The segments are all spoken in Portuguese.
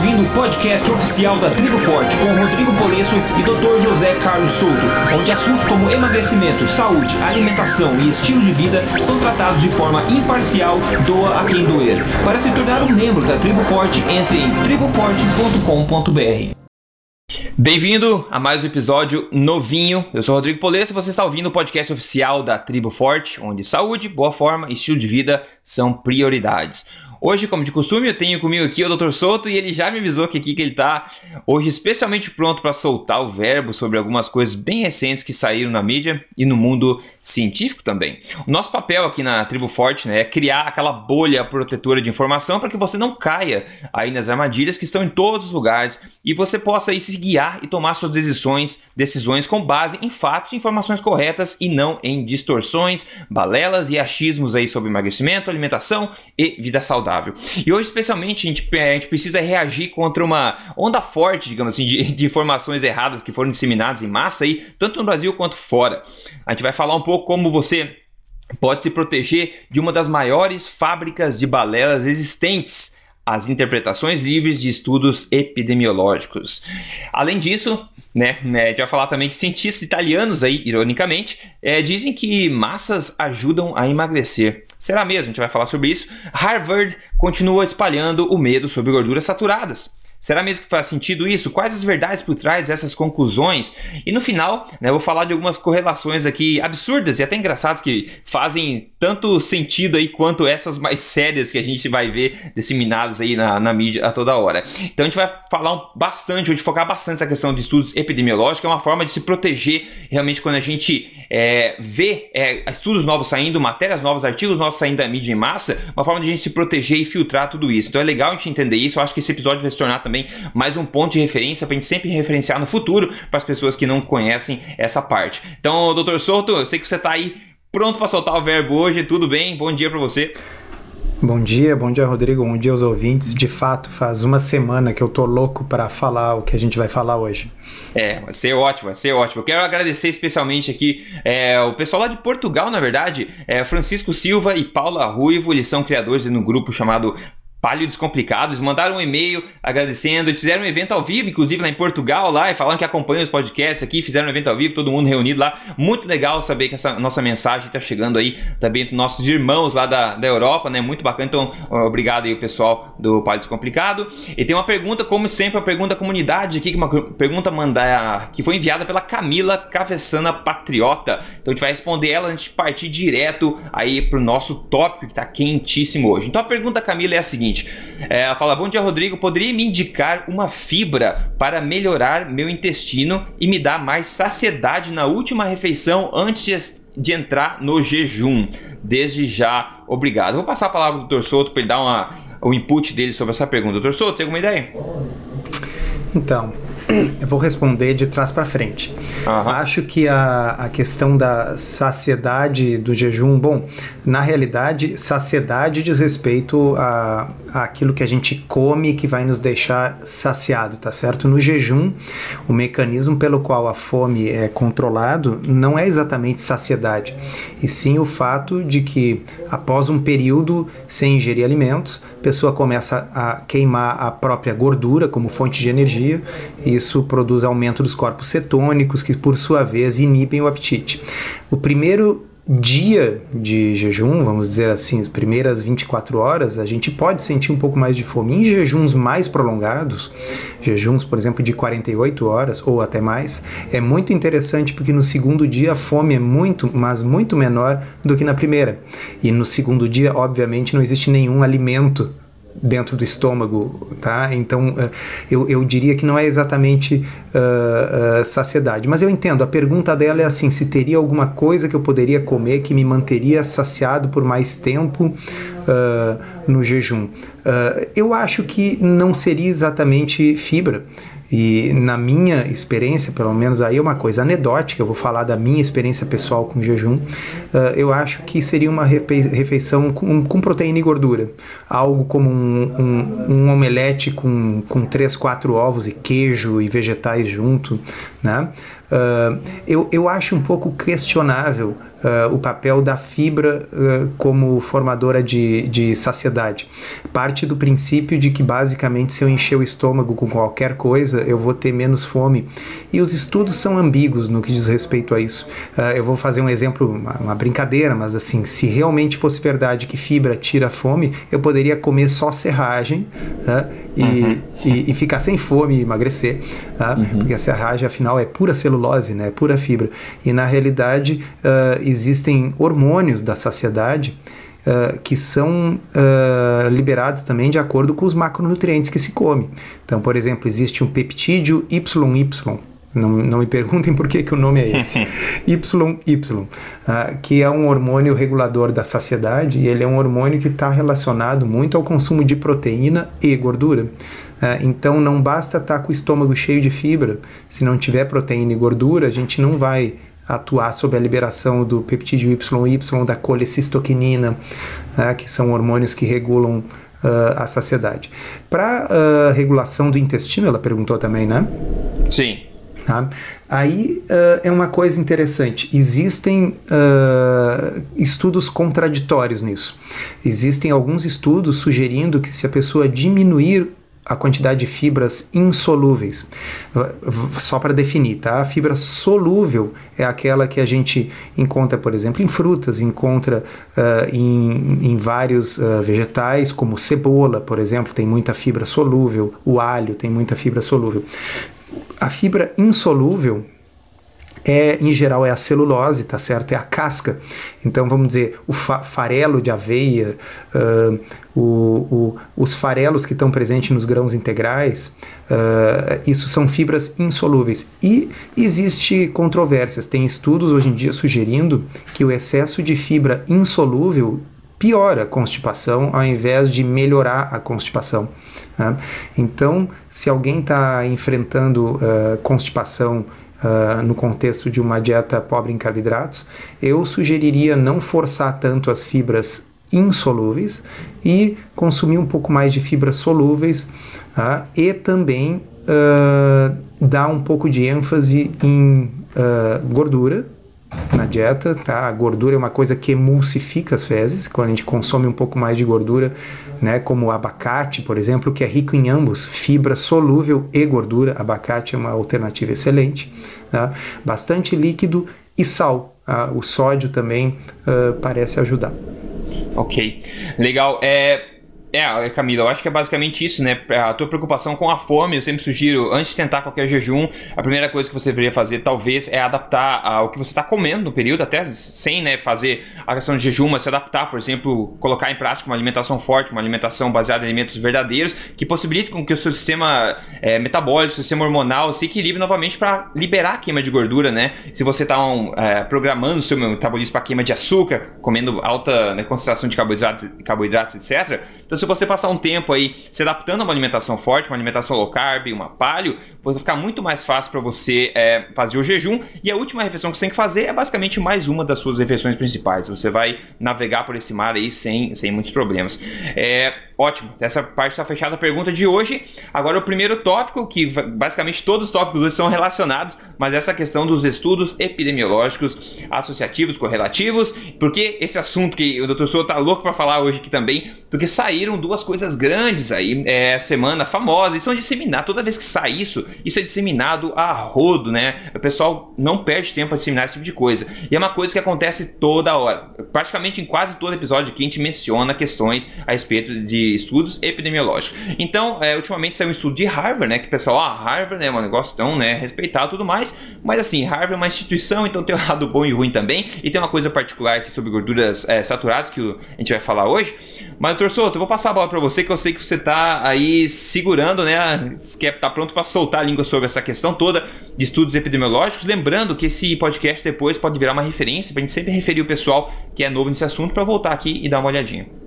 ouvindo o podcast oficial da Tribo Forte com Rodrigo Polesso e Dr. José Carlos Souto, onde assuntos como emagrecimento, saúde, alimentação e estilo de vida são tratados de forma imparcial, doa a quem doer. Para se tornar um membro da Tribo Forte, entre em triboforte.com.br. Bem-vindo a mais um episódio novinho. Eu sou Rodrigo Polesso e você está ouvindo o podcast oficial da Tribo Forte, onde saúde, boa forma e estilo de vida são prioridades. Hoje, como de costume, eu tenho comigo aqui o Dr. Souto e ele já me avisou que aqui que ele está hoje especialmente pronto para soltar o verbo sobre algumas coisas bem recentes que saíram na mídia e no mundo científico também. O nosso papel aqui na Tribo Forte né, é criar aquela bolha protetora de informação para que você não caia aí nas armadilhas que estão em todos os lugares e você possa aí se guiar e tomar suas decisões, decisões com base em fatos e informações corretas e não em distorções, balelas e achismos aí sobre emagrecimento, alimentação e vida saudável saudável. E hoje, especialmente, a gente, a gente precisa reagir contra uma onda forte, digamos assim, de, de, informações erradas que foram disseminadas em massa aí, tanto no Brasil quanto fora. A gente vai falar um pouco como você pode se proteger de uma das maiores fábricas de balelas existentes as interpretações livres de estudos epidemiológicos. Além disso, né, né, a gente vai falar também que cientistas italianos aí, ironicamente, é, dizem que massas ajudam a emagrecer. Será mesmo? A gente vai falar sobre isso. Harvard continua espalhando o medo sobre gorduras saturadas. Será mesmo que faz sentido isso? Quais as verdades por trás dessas conclusões? E no final, né, eu vou falar de algumas correlações aqui absurdas e até engraçadas que fazem tanto sentido aí quanto essas mais sérias que a gente vai ver disseminadas aí na, na mídia a toda hora. Então a gente vai falar bastante, hoje focar bastante nessa questão de estudos epidemiológicos, é uma forma de se proteger realmente quando a gente é, vê é, estudos novos saindo, matérias novas, artigos novos saindo da mídia em massa, uma forma de a gente se proteger e filtrar tudo isso. Então é legal a gente entender isso, eu acho que esse episódio vai se tornar também mais um ponto de referência para a gente sempre referenciar no futuro para as pessoas que não conhecem essa parte. Então, doutor Souto, eu sei que você está aí pronto para soltar o verbo hoje, tudo bem? Bom dia para você. Bom dia, bom dia Rodrigo, bom dia aos ouvintes. De fato, faz uma semana que eu tô louco para falar o que a gente vai falar hoje. É, vai ser ótimo, vai ser ótimo. Eu quero agradecer especialmente aqui é, o pessoal lá de Portugal, na verdade, é, Francisco Silva e Paula Ruivo, eles são criadores de um grupo chamado Palio Descomplicados, mandaram um e-mail agradecendo, eles fizeram um evento ao vivo, inclusive lá em Portugal, lá, e falaram que acompanham os podcasts aqui, fizeram um evento ao vivo, todo mundo reunido lá. Muito legal saber que essa nossa mensagem está chegando aí também dos nossos irmãos lá da, da Europa, né? Muito bacana. Então, obrigado aí o pessoal do Palio Descomplicado. E tem uma pergunta, como sempre, a pergunta da comunidade aqui, que uma pergunta mandar, que foi enviada pela Camila Cavessana Patriota. Então a gente vai responder ela antes de partir direto aí pro nosso tópico que está quentíssimo hoje. Então a pergunta, Camila, é a seguinte seguinte: é, ela fala, bom dia, Rodrigo. Poderia me indicar uma fibra para melhorar meu intestino e me dar mais saciedade na última refeição antes de, de entrar no jejum? Desde já, obrigado. Vou passar a palavra do Dr. Souto para ele dar uma, o input dele sobre essa pergunta. Dr. Souto, tem alguma ideia? Então, eu vou responder de trás para frente. Acho que a, a questão da saciedade do jejum, bom, na realidade, saciedade diz respeito a aquilo que a gente come que vai nos deixar saciado, tá certo? No jejum, o mecanismo pelo qual a fome é controlado não é exatamente saciedade, e sim o fato de que após um período sem ingerir alimentos, a pessoa começa a queimar a própria gordura como fonte de energia, e isso produz aumento dos corpos cetônicos, que por sua vez inibem o apetite. O primeiro dia de jejum, vamos dizer assim, as primeiras 24 horas, a gente pode sentir um pouco mais de fome. Em jejuns mais prolongados, jejuns, por exemplo, de 48 horas ou até mais, é muito interessante porque no segundo dia a fome é muito, mas muito menor do que na primeira. E no segundo dia, obviamente, não existe nenhum alimento dentro do estômago, tá? Então uh, eu, eu diria que não é exatamente uh, uh, saciedade, mas eu entendo. A pergunta dela é assim: se teria alguma coisa que eu poderia comer que me manteria saciado por mais tempo no jejum? eu acho que não seria exatamente fibra. E na minha experiência, pelo menos aí é uma coisa anedótica, eu vou falar da minha experiência pessoal com jejum, uh, eu acho que seria uma refeição com, com proteína e gordura. Algo como um, um, um omelete com, com três, quatro ovos e queijo e vegetais junto, né? Uh, eu, eu acho um pouco questionável uh, o papel da fibra uh, como formadora de, de saciedade. Parte do princípio de que, basicamente, se eu encher o estômago com qualquer coisa, eu vou ter menos fome. E os estudos são ambíguos no que diz respeito a isso. eu vou fazer um exemplo, uma, uma, brincadeira, mas assim, se realmente fosse verdade que fibra tira a fome, eu poderia comer só serragem e, uhum. e, e, ficar sem fome e emagrecer, uhum. porque a serragem, afinal, é pura celulose, né? é pura fibra. E, na realidade, uh, existem hormônios da saciedade uh, que são uh, liberados também de acordo com os macronutrientes que se come. Então, por exemplo, existe um peptídeo YY, não, não, me perguntem por que, que o nome é esse. YY, uh, que é um hormônio regulador da saciedade e ele é um hormônio que está relacionado muito ao consumo de proteína e gordura. Uh, então não basta estar tá com o estômago cheio de fibra, se não tiver proteína e gordura, a gente não vai atuar sobre a liberação do peptídeo YY, da colecistoquinina, uh, que são hormônios que regulam Uh, a saciedade. Para regulação do intestino, ela perguntou também, né? Sim. Tá? Aí uh, é uma coisa interessante. Existem uh, estudos contraditórios nisso. Existem alguns estudos sugerindo que se a pessoa diminuir a quantidade de fibras insolúveis. Só para definir, tá? A fibra solúvel é aquela que a gente encontra, por exemplo, em frutas, encontra uh, em, em, vários uh, vegetais, como cebola, por exemplo, tem muita fibra solúvel, o alho tem muita fibra solúvel. A fibra insolúvel é, em geral, é a celulose, tá certo? É a casca. Então, vamos dizer, o fa farelo de aveia, uh, o, o, os farelos que estão presentes nos grãos integrais, uh, isso são fibras insolúveis. E existe controvérsias. Tem estudos hoje em dia sugerindo que o excesso de fibra insolúvel piora a constipação ao invés de melhorar a constipação. Né? Então, se alguém está enfrentando uh, constipação uh, no contexto de uma dieta pobre em carboidratos, eu sugeriria não forçar tanto as fibras insolúveis e consumir um pouco mais de fibras solúveis uh, e também uh, dar um pouco de ênfase em gordura na dieta, tá? A gordura é uma coisa que emulsifica as fezes, quando a gente consome um pouco mais de gordura, né, como abacate, por exemplo, que é rico em ambos, fibra solúvel e gordura. Abacate é uma alternativa excelente. Tá? Bastante líquido e sal. Ah, o sódio também uh, parece ajudar. Ok, legal. É, é, é, Camila, eu acho que é basicamente isso, né? A tua preocupação com a fome, eu sempre sugiro, antes de tentar qualquer jejum, a primeira coisa que você deveria fazer, talvez, é adaptar ao que você está comendo no período, até sem né, fazer a questão de jejum, mas se adaptar, por exemplo, colocar em prática uma alimentação forte, uma alimentação baseada em alimentos verdadeiros, que possibilite com que o seu sistema é, metabólico, seu sistema hormonal se equilibre novamente para liberar a queima de gordura, né? Se você está um, é, programando o seu metabolismo para queima de açúcar, comendo alta né, concentração de carboidratos, carboidratos etc., então se você passar um tempo aí se adaptando a uma alimentação forte, uma alimentação low carb, uma palio, vai ficar muito mais fácil para você é, fazer o jejum. E a última refeição que você tem que fazer é basicamente mais uma das suas refeições principais. Você vai navegar por esse mar aí sem, sem muitos problemas. É, Ótimo, essa parte está fechada a pergunta de hoje. Agora o primeiro tópico, que basicamente todos os tópicos hoje são relacionados, mas essa questão dos estudos epidemiológicos associativos, correlativos, porque esse assunto que o Dr. Souza tá louco para falar hoje aqui também, porque saíram duas coisas grandes aí, é, semana famosa, e são disseminadas, toda vez que sai isso, isso é disseminado a rodo, né? O pessoal não perde tempo a disseminar esse tipo de coisa. E é uma coisa que acontece toda hora. Praticamente em quase todo episódio que a gente menciona questões a respeito de estudos epidemiológicos. Então, é, ultimamente saiu um estudo de Harvard, né? Que o pessoal, ah, Harvard é um negócio tão né, respeitado e tudo mais. Mas assim, Harvard é uma instituição, então tem um lado bom e ruim também. E tem uma coisa particular aqui sobre gorduras é, saturadas que a gente vai falar hoje. Mas, doutor Souto, eu vou passar a bola para você, que eu sei que você tá aí segurando, né? Quer tá pronto para soltar a língua sobre essa questão toda de estudos epidemiológicos. Lembrando que esse podcast depois pode virar uma referência, para gente sempre referir o pessoal que é novo nesse assunto para voltar aqui e dar uma olhadinha.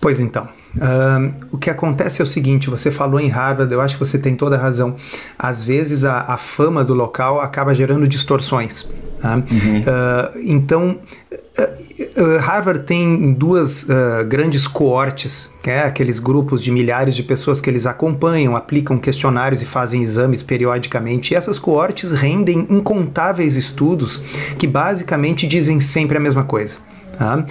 Pois então, uh, o que acontece é o seguinte: você falou em Harvard, eu acho que você tem toda a razão. Às vezes a, a fama do local acaba gerando distorções. Tá? Uhum. Uh, então, uh, Harvard tem duas grandes coortes, é, aqueles grupos de milhares de pessoas que eles acompanham, aplicam questionários e fazem exames periodicamente. E essas coortes rendem incontáveis estudos que basicamente dizem sempre a mesma coisa. Tá?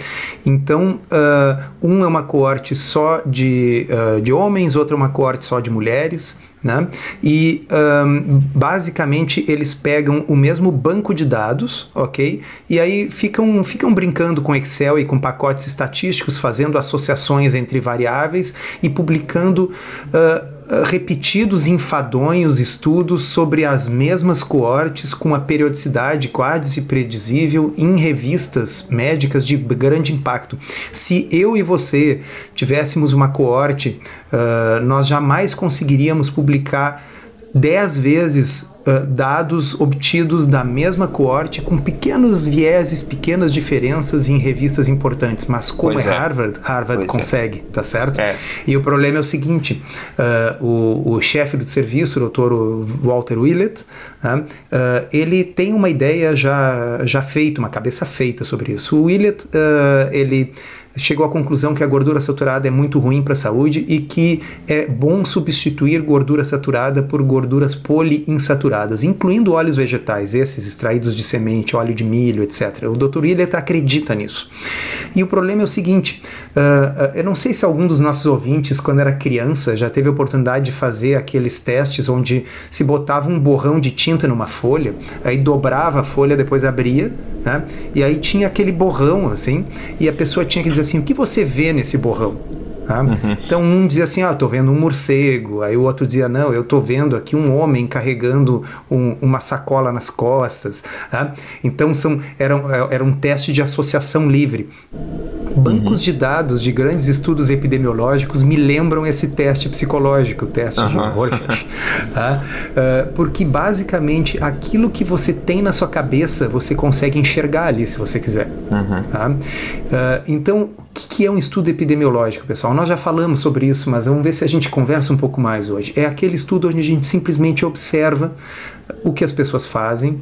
Então, uh, um é uma coorte só de, uh, de homens, outra é uma coorte só de mulheres. Né? E um, basicamente eles pegam o mesmo banco de dados, ok? E aí ficam, ficam brincando com Excel e com pacotes estatísticos, fazendo associações entre variáveis e publicando. Uh, repetidos enfadonhos estudos sobre as mesmas coortes com a periodicidade quase predizível em revistas médicas de grande impacto. Se eu e você tivéssemos uma coorte, uh, nós jamais conseguiríamos publicar 10 vezes uh, dados obtidos da mesma coorte com pequenos vieses, pequenas diferenças em revistas importantes. Mas como pois é, é Harvard, Harvard pois é. consegue, é. tá certo? É. E o problema é o seguinte: uh, o, o chefe do serviço, o Dr. Walter Willett, uh, ele tem uma ideia já, já feita, uma cabeça feita sobre isso. O Willett, ele chegou à conclusão que a gordura saturada é muito ruim para a saúde e que é bom substituir gordura saturada por gorduras poliinsaturadas, incluindo óleos vegetais, esses extraídos de semente, óleo de milho, etc. O Dr. Willett acredita nisso. E o problema é o seguinte: uh, eu não sei se algum dos nossos ouvintes, quando era criança, já teve a oportunidade de fazer aqueles testes onde se botava um borrão de tinta numa folha, aí dobrava a folha, depois abria, né? e aí tinha aquele borrão assim, e a pessoa tinha que dizer assim: o que você vê nesse borrão? Tá? Uhum. Então um dizia assim, ah, estou vendo um morcego, aí o outro dizia, não, eu estou vendo aqui um homem carregando um, uma sacola nas costas. Tá? Então são, era, era um teste de associação livre. Bancos uhum. de dados de grandes estudos epidemiológicos me lembram esse teste psicológico, o teste uhum. de Rorschach. tá? uh, porque basicamente aquilo que você tem na sua cabeça você consegue enxergar ali se você quiser. Uhum. Tá? Uh, então, que é um estudo epidemiológico, pessoal? Nós já falamos sobre isso, mas vamos ver se a gente conversa um pouco mais hoje. É aquele estudo onde a gente simplesmente observa o que as pessoas fazem,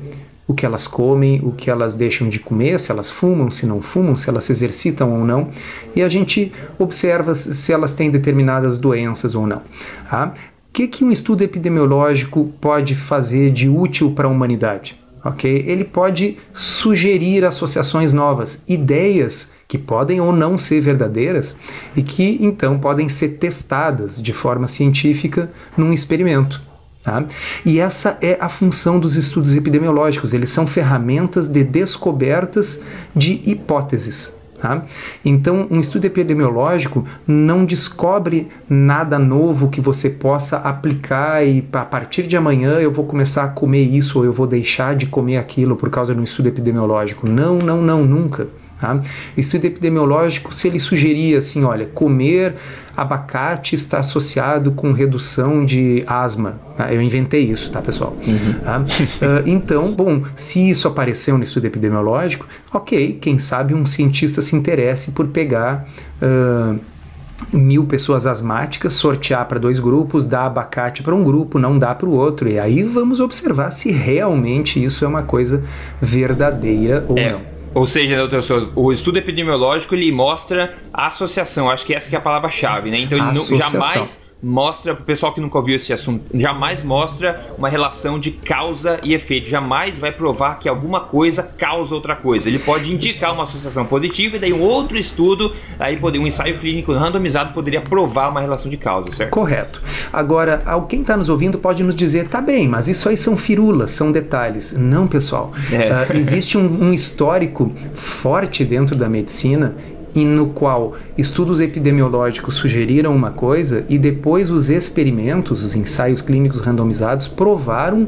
o que elas comem, o que elas deixam de comer, se elas fumam, se não fumam, se elas se exercitam ou não, e a gente observa se elas têm determinadas doenças ou não. Tá? O que, que um estudo epidemiológico pode fazer de útil para a humanidade? Okay? Ele pode sugerir associações novas, ideias que podem ou não ser verdadeiras e que então podem ser testadas de forma científica num experimento. Tá? E essa é a função dos estudos epidemiológicos, eles são ferramentas de descobertas de hipóteses. Tá? Então, um estudo epidemiológico não descobre nada novo que você possa aplicar e a partir de amanhã eu vou começar a comer isso ou eu vou deixar de comer aquilo por causa de um estudo epidemiológico. Não, não, não, nunca. Tá? Estudo epidemiológico, se ele sugeria assim, olha, comer abacate está associado com redução de asma. Tá? Eu inventei isso, tá, pessoal? Uhum. Tá? Uh, então, bom, se isso apareceu no estudo epidemiológico, ok, quem sabe um cientista se interesse por pegar. Uh, mil pessoas asmáticas, sortear para dois grupos, dar abacate para um grupo, não dá para o outro. E aí vamos observar se realmente isso é uma coisa verdadeira ou é. não. Ou seja, né, doutor, o estudo epidemiológico ele mostra a associação. Acho que essa que é a palavra-chave, né? Então, ele jamais mostra, para o pessoal que nunca ouviu esse assunto, jamais mostra uma relação de causa e efeito. Jamais vai provar que alguma coisa causa outra coisa. Ele pode indicar uma associação positiva e daí um outro estudo, aí poder, um ensaio clínico randomizado poderia provar uma relação de causa, certo? Correto. Agora, quem está nos ouvindo pode nos dizer, tá bem, mas isso aí são firulas, são detalhes. Não, pessoal. É. Uh, existe um, um histórico forte dentro da medicina e no qual estudos epidemiológicos sugeriram uma coisa e depois os experimentos, os ensaios clínicos randomizados, provaram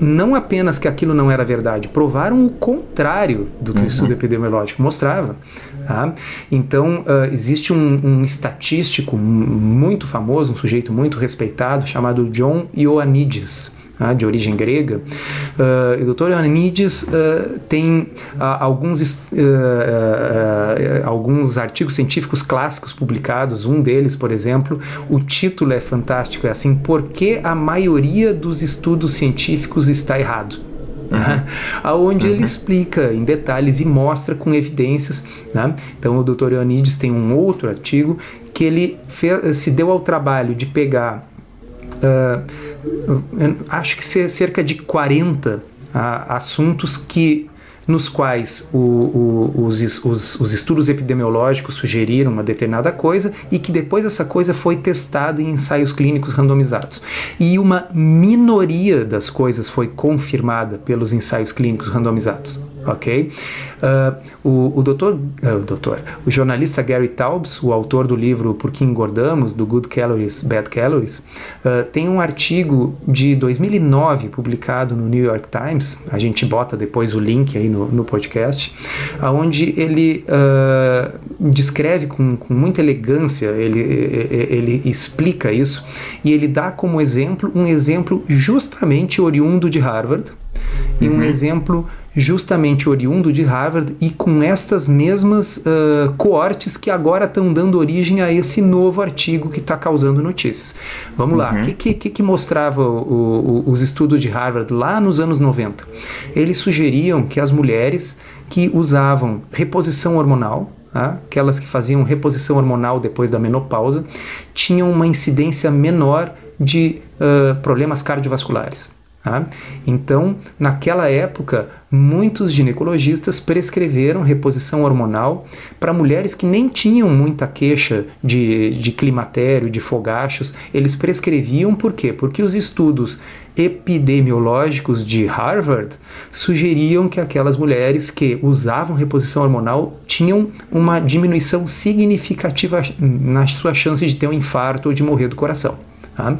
não apenas que aquilo não era verdade, provaram o contrário do que uhum. o estudo epidemiológico mostrava. Tá? Então, uh, existe um, um, estatístico muito famoso, um sujeito muito respeitado, chamado John Ioannidis? De origem grega, Uh, o Dr. Ioannidis uh, tem uh, alguns, alguns artigos científicos clássicos publicados. Um deles, por exemplo, o título é fantástico, é assim, por que a maioria dos estudos científicos está errado? Uhum. Aonde uhum. ele explica em detalhes e mostra com evidências. Né? Então, o Dr. Ioannidis tem um outro artigo que ele fez, se deu ao trabalho de pegar, uh, acho que cerca de 40 uh, assuntos que nos quais o, o, os, os, os, estudos epidemiológicos sugeriram uma determinada coisa e que depois essa coisa foi testada em ensaios clínicos randomizados. E uma minoria das coisas foi confirmada pelos ensaios clínicos randomizados ok? Uh, o, o doutor, uh, doutor, o jornalista Gary Taubes, o autor do livro Por que Engordamos, do Good Calories, Bad Calories, uh, tem um artigo de 2009 publicado no New York Times, a gente bota depois o link aí no, no podcast, onde ele descreve com, com muita elegância, ele, ele explica isso, e ele dá como exemplo um exemplo justamente oriundo de Harvard, e um uhum. exemplo justamente oriundo de Harvard e com estas mesmas uh, coortes que agora estão dando origem a esse novo artigo que está causando notícias. Vamos uhum. lá, o que, que, que, mostrava o, o, os estudos de Harvard lá nos anos 90? Eles sugeriam que as mulheres que usavam reposição hormonal, tá? aquelas que faziam reposição hormonal depois da menopausa, tinham uma incidência menor de uh, problemas cardiovasculares. Tá? Então, naquela época, muitos ginecologistas prescreveram reposição hormonal para mulheres que nem tinham muita queixa de, de climatério, de fogachos. Eles prescreviam por quê? Porque os estudos epidemiológicos de Harvard sugeriam que aquelas mulheres que usavam reposição hormonal tinham uma diminuição significativa na sua chance de ter um infarto ou de morrer do coração. Tá?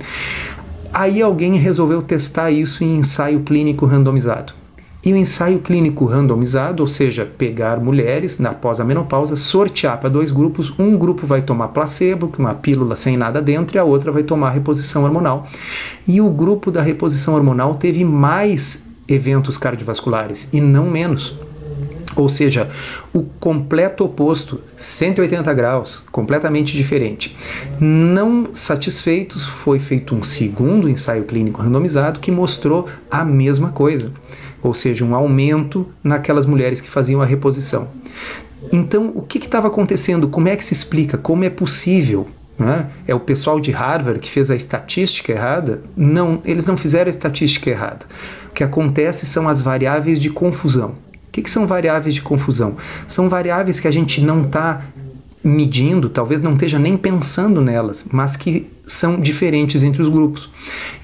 Aí alguém resolveu testar isso em ensaio clínico randomizado. E o ensaio clínico randomizado, ou seja, pegar mulheres na pós a menopausa, sortear para dois grupos, um grupo vai tomar placebo, que uma pílula sem nada dentro, e a outra vai tomar reposição hormonal. E o grupo da reposição hormonal teve mais eventos cardiovasculares e não menos. Ou seja, o completo oposto, 180 graus, completamente diferente. Não satisfeitos, foi feito um segundo ensaio clínico randomizado que mostrou a mesma coisa, ou seja, um aumento naquelas mulheres que faziam a reposição. Então, o que estava acontecendo? Como é que se explica? Como é possível né? É o pessoal de Harvard que fez a estatística errada? Não, eles não fizeram a estatística errada. O que acontece são as variáveis de confusão. O que, que são variáveis de confusão? São variáveis que a gente não está medindo, talvez não esteja nem pensando nelas, mas que são diferentes entre os grupos.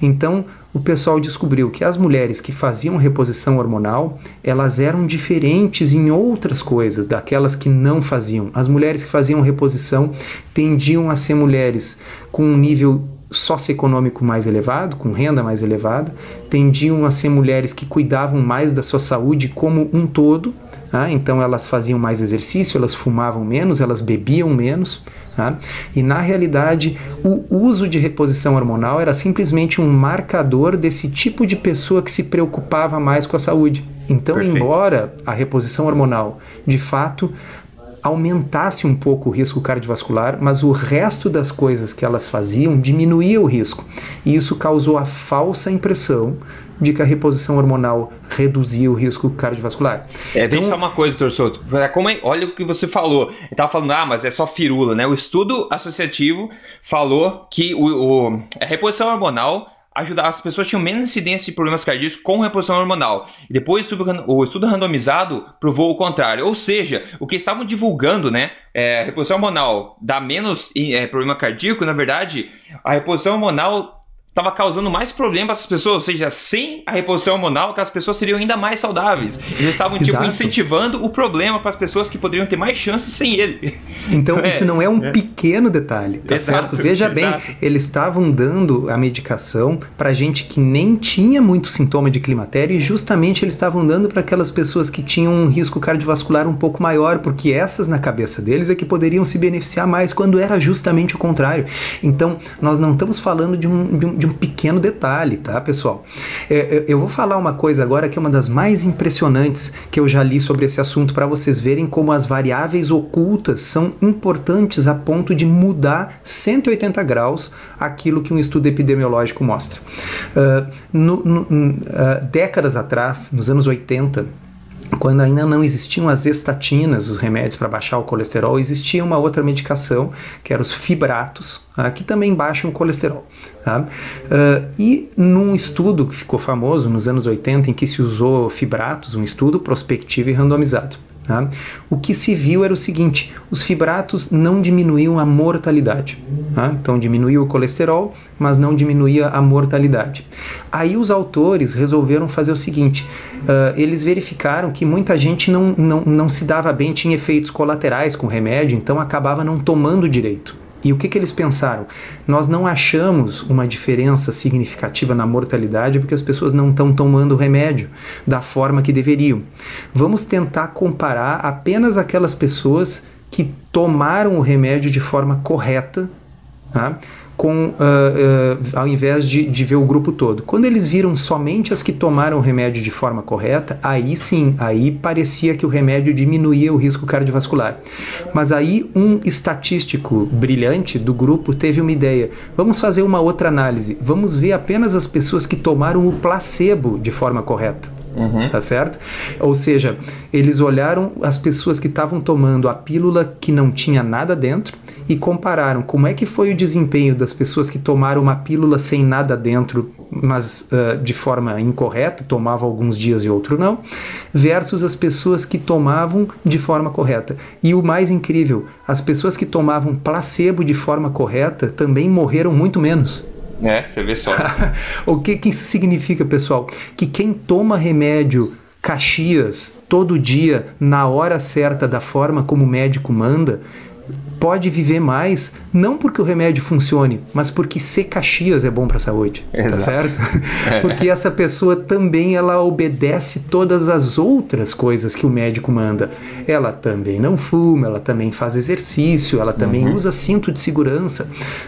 Então, o pessoal descobriu que as mulheres que faziam reposição hormonal, elas eram diferentes em outras coisas daquelas que não faziam. As mulheres que faziam reposição tendiam a ser mulheres com um nível socioeconômico mais elevado, com renda mais elevada, tendiam a ser mulheres que cuidavam mais da sua saúde como um todo, tá? então elas faziam mais exercício, elas fumavam menos, elas bebiam menos, tá? e na realidade o uso de reposição hormonal era simplesmente um marcador desse tipo de pessoa que se preocupava mais com a saúde. Então, Perfeito. embora a reposição hormonal de fato aumentasse um pouco o risco cardiovascular, mas o resto das coisas que elas faziam diminuía o risco. E isso causou a falsa impressão de que a reposição hormonal reduzia o risco cardiovascular. É, deixa então, uma coisa, doutor Souto. Como é, olha o que você falou. Ele estava falando, ah, mas é só firula, né? O estudo associativo falou que o, o a reposição hormonal ajudar as pessoas tinham menos incidência de problemas cardíacos com reposição hormonal. E depois o estudo randomizado provou o contrário. Ou seja, o que estavam divulgando, né, é, reposição hormonal dá menos é, problema cardíaco, na verdade, a reposição hormonal estava causando mais problemas para as pessoas, ou seja, sem a reposição hormonal, que as pessoas seriam ainda mais saudáveis. Eles estavam tipo incentivando o problema para as pessoas que poderiam ter mais chances sem ele. Então, é, isso não é um é. pequeno detalhe, tá Exato, certo? Veja Exato. bem, eles estavam dando a medicação para gente que nem tinha muito sintoma de climatério e justamente eles estavam dando para aquelas pessoas que tinham um risco cardiovascular um pouco maior, porque essas na cabeça deles é que poderiam se beneficiar mais, quando era justamente o contrário. Então, nós não estamos falando de um, de um de um pequeno detalhe, tá, pessoal? É, é eu vou falar uma coisa agora que é uma das mais impressionantes que eu já li sobre esse assunto para vocês verem como as variáveis ocultas são importantes a ponto de mudar 180 graus aquilo que um estudo epidemiológico mostra. Uh, no, no, uh, décadas atrás, nos anos 80, quando ainda não existiam as estatinas, os remédios para baixar o colesterol, existia uma outra medicação, que eram os fibratos, tá? que também baixam o colesterol. Tá? Uh, e num estudo que ficou famoso nos anos 80, em que se usou fibratos, um estudo prospectivo e randomizado. Tá? O que se viu era o seguinte: os fibratos não diminuíam a mortalidade. Tá? Então, diminuía o colesterol, mas não diminuía a mortalidade. Aí, os autores resolveram fazer o seguinte: uh, eles verificaram que muita gente não, não, não se dava bem, tinha efeitos colaterais com o remédio, então acabava não tomando direito. E o que, que eles pensaram? Nós não achamos uma diferença significativa na mortalidade porque as pessoas não estão tomando o remédio da forma que deveriam. Vamos tentar comparar apenas aquelas pessoas que tomaram o remédio de forma correta. Tá? Com, uh, uh, ao invés de, de ver o grupo todo. Quando eles viram somente as que tomaram o remédio de forma correta, aí sim, aí parecia que o remédio diminuía o risco cardiovascular. Mas aí um estatístico brilhante do grupo teve uma ideia: vamos fazer uma outra análise, vamos ver apenas as pessoas que tomaram o placebo de forma correta. Uhum. Tá certo? Ou seja, eles olharam as pessoas que estavam tomando a pílula que não tinha nada dentro e compararam como é que foi o desempenho das pessoas que tomaram uma pílula sem nada dentro, mas uh, de forma incorreta, tomava alguns dias e outro não, versus as pessoas que tomavam de forma correta. E o mais incrível, as pessoas que tomavam placebo de forma correta também morreram muito menos. É, você vê só. o que, que isso significa, pessoal? Que quem toma remédio Caxias todo dia, na hora certa, da forma como o médico manda, pode viver mais, não porque o remédio funcione, mas porque ser Caxias é bom para a saúde, tá Exato. tá certo? É. Porque essa pessoa também ela obedece todas as outras coisas que o médico manda. Ela também não fuma, ela também faz exercício, ela também uhum. usa cinto de segurança,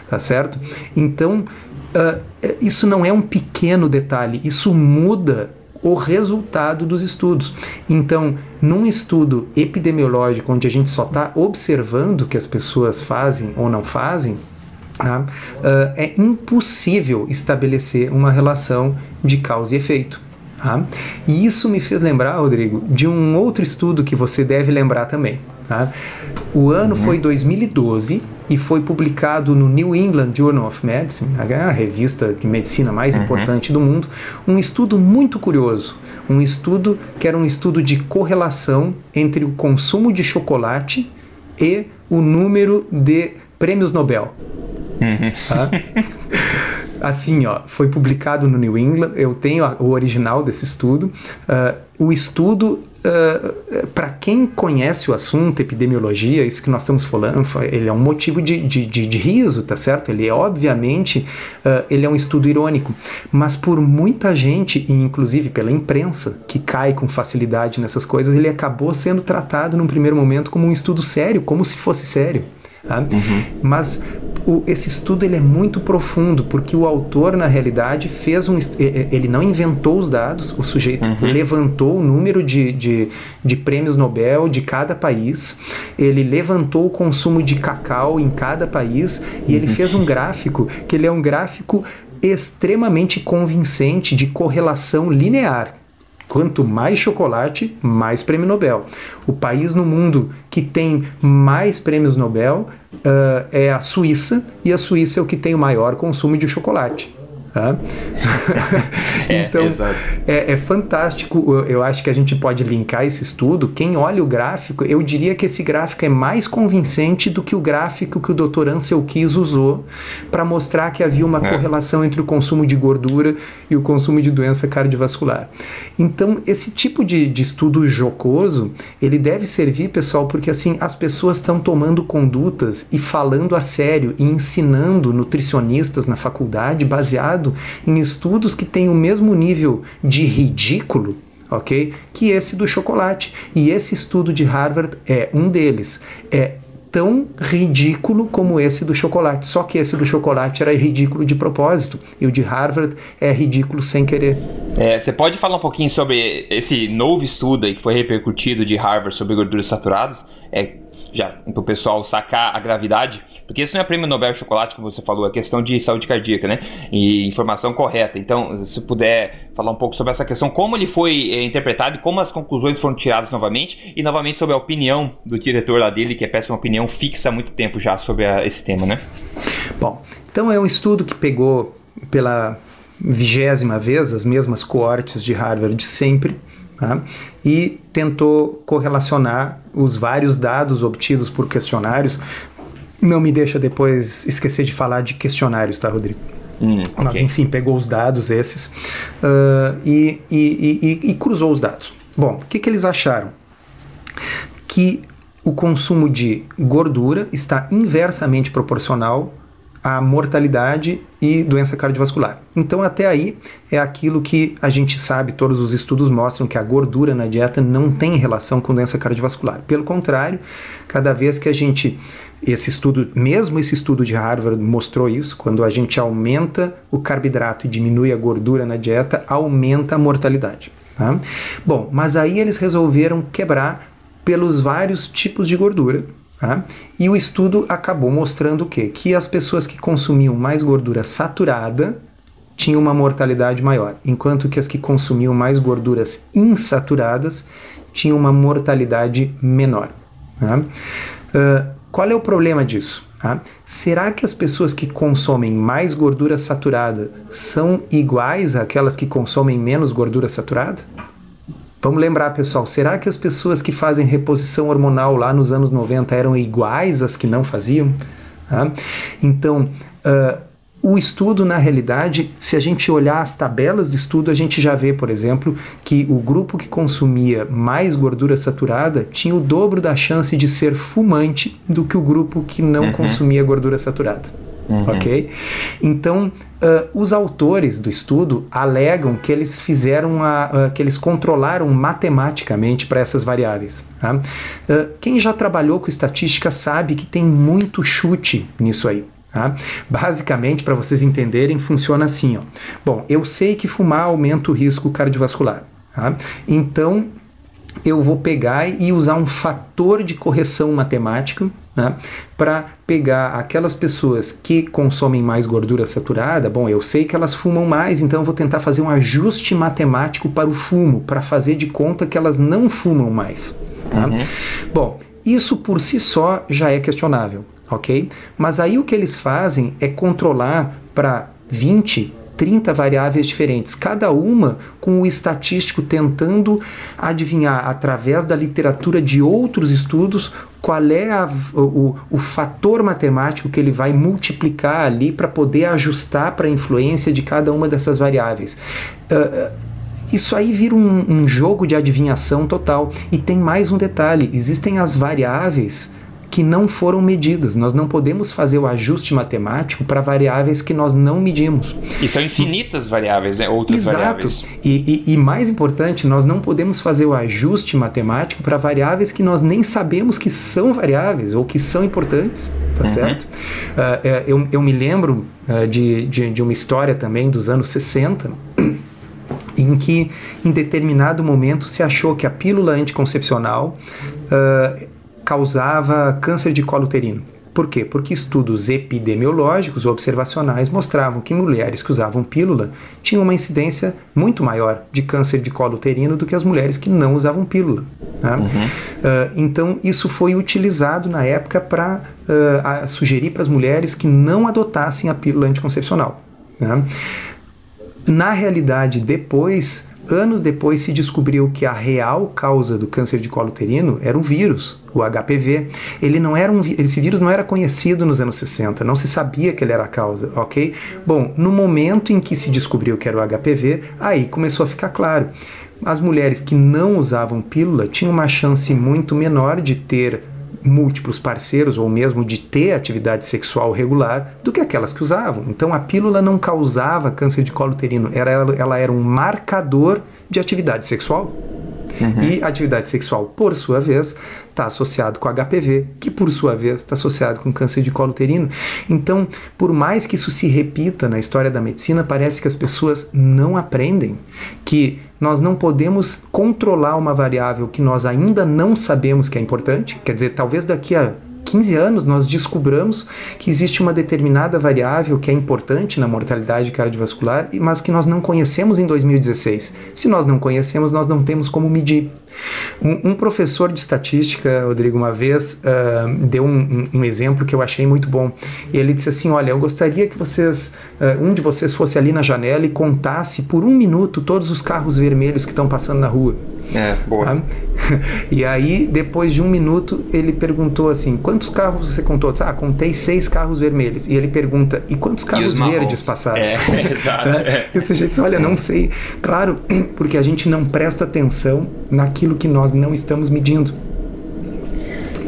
tá certo? Então, uh, isso não é um pequeno detalhe, isso muda o resultado dos estudos. Então, num estudo epidemiológico onde a gente só está observando o que as pessoas fazem ou não fazem, tá? uh, é impossível estabelecer uma relação de causa e efeito. Tá? E isso me fez lembrar, Rodrigo, de um outro estudo que você deve lembrar também. Tá? O ano uhum. foi 2012 e foi publicado no New England Journal of Medicine, a revista de medicina mais uhum. importante do mundo, um estudo muito curioso. Um estudo que era um estudo de correlação entre o consumo de chocolate e o número de prêmios Nobel. Uhum. Tá? assim, ó, foi publicado no New England, eu tenho o original desse estudo. Uh, o estudo, uh, ah, para quem conhece o assunto, epidemiologia, isso que nós estamos falando, ele é um motivo de, de, de, de riso, tá certo? Ele é, obviamente, uh, ele é um estudo irônico, mas por muita gente, e inclusive pela imprensa, que cai com facilidade nessas coisas, ele acabou sendo tratado num primeiro momento como um estudo sério, como se fosse sério. Uhum. Mas o, esse estudo ele é muito profundo porque o autor na realidade fez um ele não inventou os dados o sujeito uhum. levantou o número de, de, de prêmios Nobel de cada país ele levantou o consumo de cacau em cada país e uhum. ele fez um gráfico que ele é um gráfico extremamente convincente de correlação linear Quanto mais chocolate, mais prêmio Nobel. O país no mundo que tem mais prêmios Nobel uh, é a Suíça, e a Suíça é o que tem o maior consumo de chocolate. Tá? então, é, é, é, fantástico. Eu acho que a gente pode linkar esse estudo. Quem olha o gráfico, eu diria que esse gráfico é mais convincente do que o gráfico que o Dr. Ansel Keys usou para mostrar que havia uma é. correlação entre o consumo de gordura e o consumo de doença cardiovascular. Então, esse tipo de, de estudo jocoso, ele deve servir, pessoal, porque assim as pessoas estão tomando condutas e falando a sério e ensinando nutricionistas na faculdade baseado baseado em estudos que têm o mesmo nível de ridículo ok? Que esse do chocolate. E esse estudo de Harvard é um deles. É tão ridículo como esse do chocolate. Só que esse do chocolate era ridículo de propósito e o de Harvard é ridículo sem querer. É, você pode falar um pouquinho sobre esse novo estudo aí que foi repercutido de Harvard sobre gorduras saturadas? É, já para o pessoal sacar a gravidade, porque isso não é prêmio Nobel chocolate, como você falou, é questão de saúde cardíaca, né? E informação correta. Então, se puder falar um pouco sobre essa questão, como ele foi é, interpretado e como as conclusões foram tiradas novamente, e novamente sobre a opinião do diretor lá dele, que é péssima opinião fixa há muito tempo já sobre a, esse tema, né? Bom, então é um estudo que pegou pela vigésima vez as mesmas coortes de Harvard de sempre Tá? e tentou correlacionar os vários dados obtidos por questionários. Não me deixa depois esquecer de falar de questionários, tá, Rodrigo? Hum, okay. Mas enfim, pegou os dados esses uh, e, e, e, e, cruzou os dados. Bom, o que, que eles acharam? Que o consumo de gordura está inversamente proporcional a mortalidade e doença cardiovascular. Então, até aí é aquilo que a gente sabe, todos os estudos mostram que a gordura na dieta não tem relação com doença cardiovascular. Pelo contrário, cada vez que a gente esse estudo, mesmo esse estudo de Harvard mostrou isso, quando a gente aumenta o carboidrato e diminui a gordura na dieta, aumenta a mortalidade. Tá? Bom, mas aí eles resolveram quebrar pelos vários tipos de gordura Tá? E o estudo acabou mostrando o quê? Que as pessoas que consumiam mais gordura saturada tinham uma mortalidade maior, enquanto que as que consumiam mais gorduras insaturadas tinham uma mortalidade menor. Uh, qual é o problema disso? Tá? Será que as pessoas que consomem mais gordura saturada são iguais àquelas que consomem menos gordura saturada? Vamos lembrar, pessoal, será que as pessoas que fazem reposição hormonal lá nos anos 90 eram iguais às que não faziam? Ah, então, uh, o estudo, na realidade, se a gente olhar as tabelas do estudo, a gente já vê, por exemplo, que o grupo que consumia mais gordura saturada tinha o dobro da chance de ser fumante do que o grupo que não uhum. consumia gordura saturada. Uhum. Ok? Então, uh, os autores do estudo alegam que eles fizeram, a, uh, que eles controlaram matematicamente para essas variáveis. Tá? Uh, quem já trabalhou com estatística sabe que tem muito chute nisso aí. Tá? Basicamente, para vocês entenderem, funciona assim. Ó. Bom, eu sei que fumar aumenta o risco cardiovascular. Tá? Então, eu vou pegar e usar um fator de correção matemático né, para pegar aquelas pessoas que consomem mais gordura saturada. Bom, eu sei que elas fumam mais, então eu vou tentar fazer um ajuste matemático para o fumo, para fazer de conta que elas não fumam mais. Tá? Uhum. Bom, isso por si só já é questionável, ok? Mas aí o que eles fazem é controlar para 20, 30 variáveis diferentes, cada uma com o estatístico tentando adivinhar através da literatura de outros estudos qual é a, o, o fator matemático que ele vai multiplicar ali para poder ajustar para a influência de cada uma dessas variáveis. Uh, isso aí vira um, um jogo de adivinhação total. E tem mais um detalhe: existem as variáveis que não foram medidas. Nós não podemos fazer o ajuste matemático para variáveis que nós não medimos. E são infinitas variáveis, né? outras Exato. variáveis. E, e, e mais importante, nós não podemos fazer o ajuste matemático para variáveis que nós nem sabemos que são variáveis ou que são importantes, tá uhum. certo? Uh, eu, eu me lembro uh, de, de, de uma história também dos anos 60 em que em determinado momento se achou que a pílula anticoncepcional uh, causava câncer de colo uterino. Por quê? Porque estudos epidemiológicos observacionais mostravam que mulheres que usavam pílula tinham uma incidência muito maior de câncer de colo uterino do que as mulheres que não usavam pílula. Né? Uhum. Uh, então, isso foi utilizado na época para uh, sugerir para as mulheres que não adotassem a pílula anticoncepcional. Né? Na realidade, depois Anos depois se descobriu que a real causa do câncer de colo uterino era um vírus, o HPV. Ele não era um, esse vírus não era conhecido nos anos 60, não se sabia que ele era a causa, ok? Bom, no momento em que se descobriu que era o HPV, aí começou a ficar claro. As mulheres que não usavam pílula tinham uma chance muito menor de ter múltiplos parceiros ou mesmo de ter atividade sexual regular do que aquelas que usavam. Então a pílula não causava câncer de colo uterino, era, ela era um marcador de atividade sexual. Uhum. E atividade sexual, por sua vez, está associado com HPV, que por sua vez está associado com câncer de colo uterino. Então, por mais que isso se repita na história da medicina, parece que as pessoas não aprendem que nós não podemos controlar uma variável que nós ainda não sabemos que é importante. Quer dizer, talvez daqui a 15 anos nós descobramos que existe uma determinada variável que é importante na mortalidade cardiovascular, mas que nós não conhecemos em 2016. Se nós não conhecemos, nós não temos como medir. Um, um professor de estatística, Rodrigo, uma vez uh, deu um, um, um, exemplo que eu achei muito bom. Ele disse assim: Olha, eu gostaria que vocês, uh, um de vocês fosse ali na janela e contasse por um minuto todos os carros vermelhos que estão passando na rua. É, boa. Tá? E aí, depois de um minuto, ele perguntou assim: quantos carros você contou? Ah, contei seis carros vermelhos. E ele pergunta: e quantos carros e verdes passaram? É, exato. É. Esse jeito, olha, não sei. Claro, porque a gente não presta atenção naquilo que nós não estamos medindo.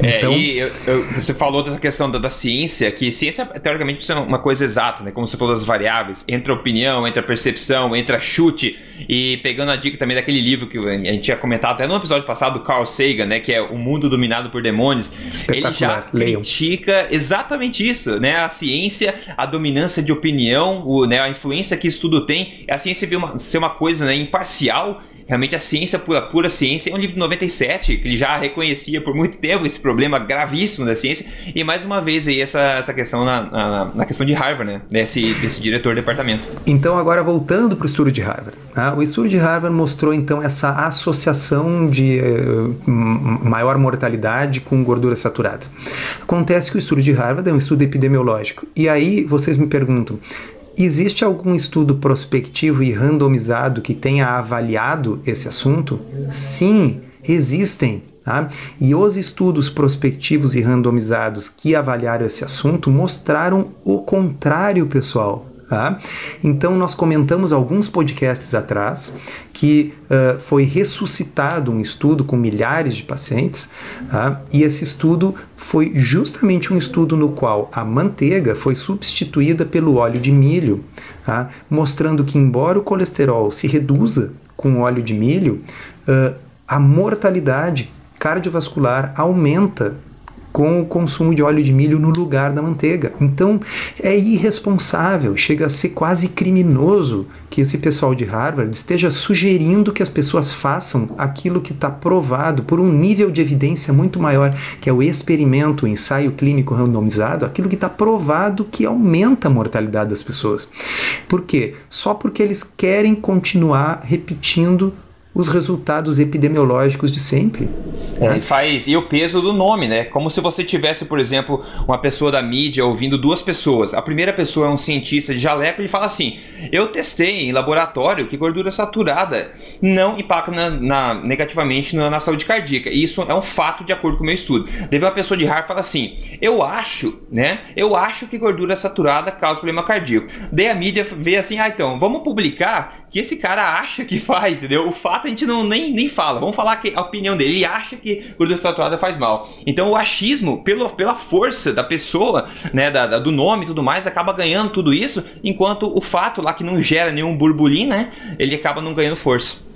É, então... e eu, eu, você falou dessa questão da, da, ciência, que ciência teoricamente é uma coisa exata, né? Como você falou das variáveis, entre a opinião, entre a percepção, entre a chute, e pegando a dica também daquele livro que a gente tinha comentado até no episódio passado do Carl Sagan, né? Que é O Mundo Dominado por Demônios. Ele já Leiam. critica exatamente isso, né? A ciência, a dominância de opinião, o, né, a influência que isso tudo tem, a ciência ser uma coisa né, imparcial Realmente a ciência, pura, pura ciência, é um livro de 97, que ele já reconhecia por muito tempo esse problema gravíssimo da ciência. E mais uma vez aí essa, essa questão na, na, na questão de Harvard, né? Desse, desse diretor do departamento. Então, agora voltando para o estudo de Harvard. Tá? O estudo de Harvard mostrou então essa associação de uh, maior mortalidade com gordura saturada. Acontece que o estudo de Harvard é um estudo epidemiológico. E aí vocês me perguntam, Existe algum estudo prospectivo e randomizado que tenha avaliado esse assunto? Sim, existem. Tá? E os estudos prospectivos e randomizados que avaliaram esse assunto mostraram o contrário, pessoal. Tá? Então, nós comentamos alguns podcasts atrás que uh, foi ressuscitado um estudo com milhares de pacientes, tá? e esse estudo foi justamente um estudo no qual a manteiga foi substituída pelo óleo de milho, tá? mostrando que, embora o colesterol se reduza com óleo de milho, uh, a mortalidade cardiovascular aumenta com o consumo de óleo de milho no lugar da manteiga. Então é irresponsável, chega a ser quase criminoso que esse pessoal de Harvard esteja sugerindo que as pessoas façam aquilo que está provado por um nível de evidência muito maior, que é o experimento, o ensaio clínico randomizado, aquilo que está provado que aumenta a mortalidade das pessoas. Por quê? Só porque eles querem continuar repetindo os resultados epidemiológicos de sempre. Né? Ele faz. E o peso do nome, né? Como se você tivesse, por exemplo, uma pessoa da mídia ouvindo duas pessoas. A primeira pessoa é um cientista de jaleco e fala assim: Eu testei em laboratório que gordura saturada não impacta na, na, negativamente na, na, saúde cardíaca. E isso é um fato de acordo com o meu estudo. Deve uma pessoa de Harvard fala assim: Eu acho, né? Eu acho que gordura saturada causa problema cardíaco. Daí a mídia vê assim: Ah, então, vamos publicar que esse cara acha que faz, entendeu? O fato a gente não nem, nem fala. Vamos falar que a opinião dele. Ele acha que gordura saturada faz mal. Então o achismo, pelo, pela força da pessoa, né, da, da, do nome e tudo mais, acaba ganhando tudo isso, enquanto o fato lá que não gera nenhum burburinho, né, ele acaba não ganhando força.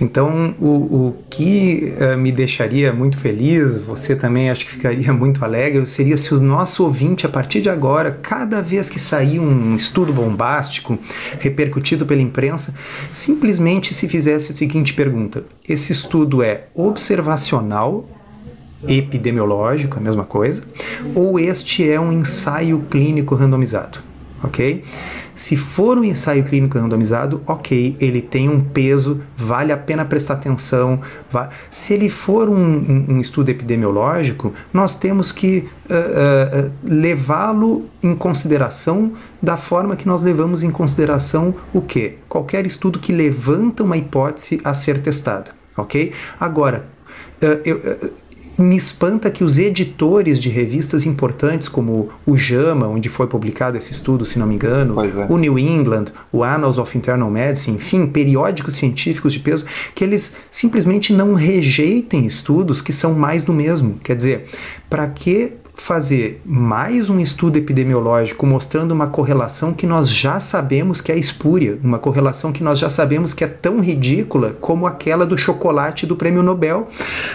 Então, o, o que uh, me deixaria muito feliz, você também acho que ficaria muito alegre, seria se o nosso ouvinte, a partir de agora, cada vez que sair um estudo bombástico repercutido pela imprensa, simplesmente se fizesse a seguinte pergunta: esse estudo é observacional epidemiológico, a mesma coisa, ou este é um ensaio clínico randomizado, ok? Se for um ensaio clínico randomizado, ok, ele tem um peso, vale a pena prestar atenção. Se ele for um, um, um estudo epidemiológico, nós temos que uh, uh, levá-lo em consideração da forma que nós levamos em consideração o que? Qualquer estudo que levanta uma hipótese a ser testada, ok? Agora, uh, eu, me espanta que os editores de revistas importantes, como o JAMA, onde foi publicado esse estudo, se não me engano, é. o New England, o Annals of Internal Medicine, enfim, periódicos científicos de peso, que eles simplesmente não rejeitem estudos que são mais do mesmo. Quer dizer, para que fazer mais um estudo epidemiológico mostrando uma correlação que nós já sabemos que é espúria, uma correlação que nós já sabemos que é tão ridícula como aquela do chocolate do prêmio Nobel.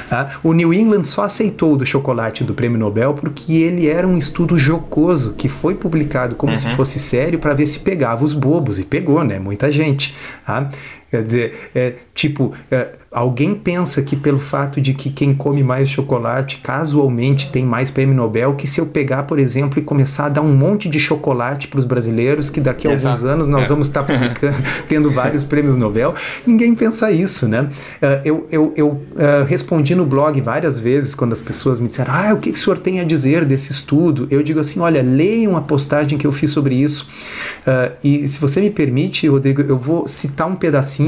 Tá? O New England só aceitou do chocolate do prêmio Nobel porque ele era um estudo jocoso que foi publicado como uhum. se fosse sério para ver se pegava os bobos e pegou, né? Muita gente. Tá? Quer dizer, é, tipo, é, alguém pensa que pelo fato de que quem come mais chocolate casualmente tem mais prêmio Nobel, que se eu pegar, por exemplo, e começar a dar um monte de chocolate para os brasileiros, que daqui a Exato. alguns anos nós é. vamos estar tendo vários prêmios Nobel, ninguém pensa isso, né? Uh, eu eu, eu uh, respondi no blog várias vezes quando as pessoas me disseram, ah, o que, que o senhor tem a dizer desse estudo? Eu digo assim, olha, leiam a postagem que eu fiz sobre isso. Uh, e se você me permite, Rodrigo, eu vou citar um pedacinho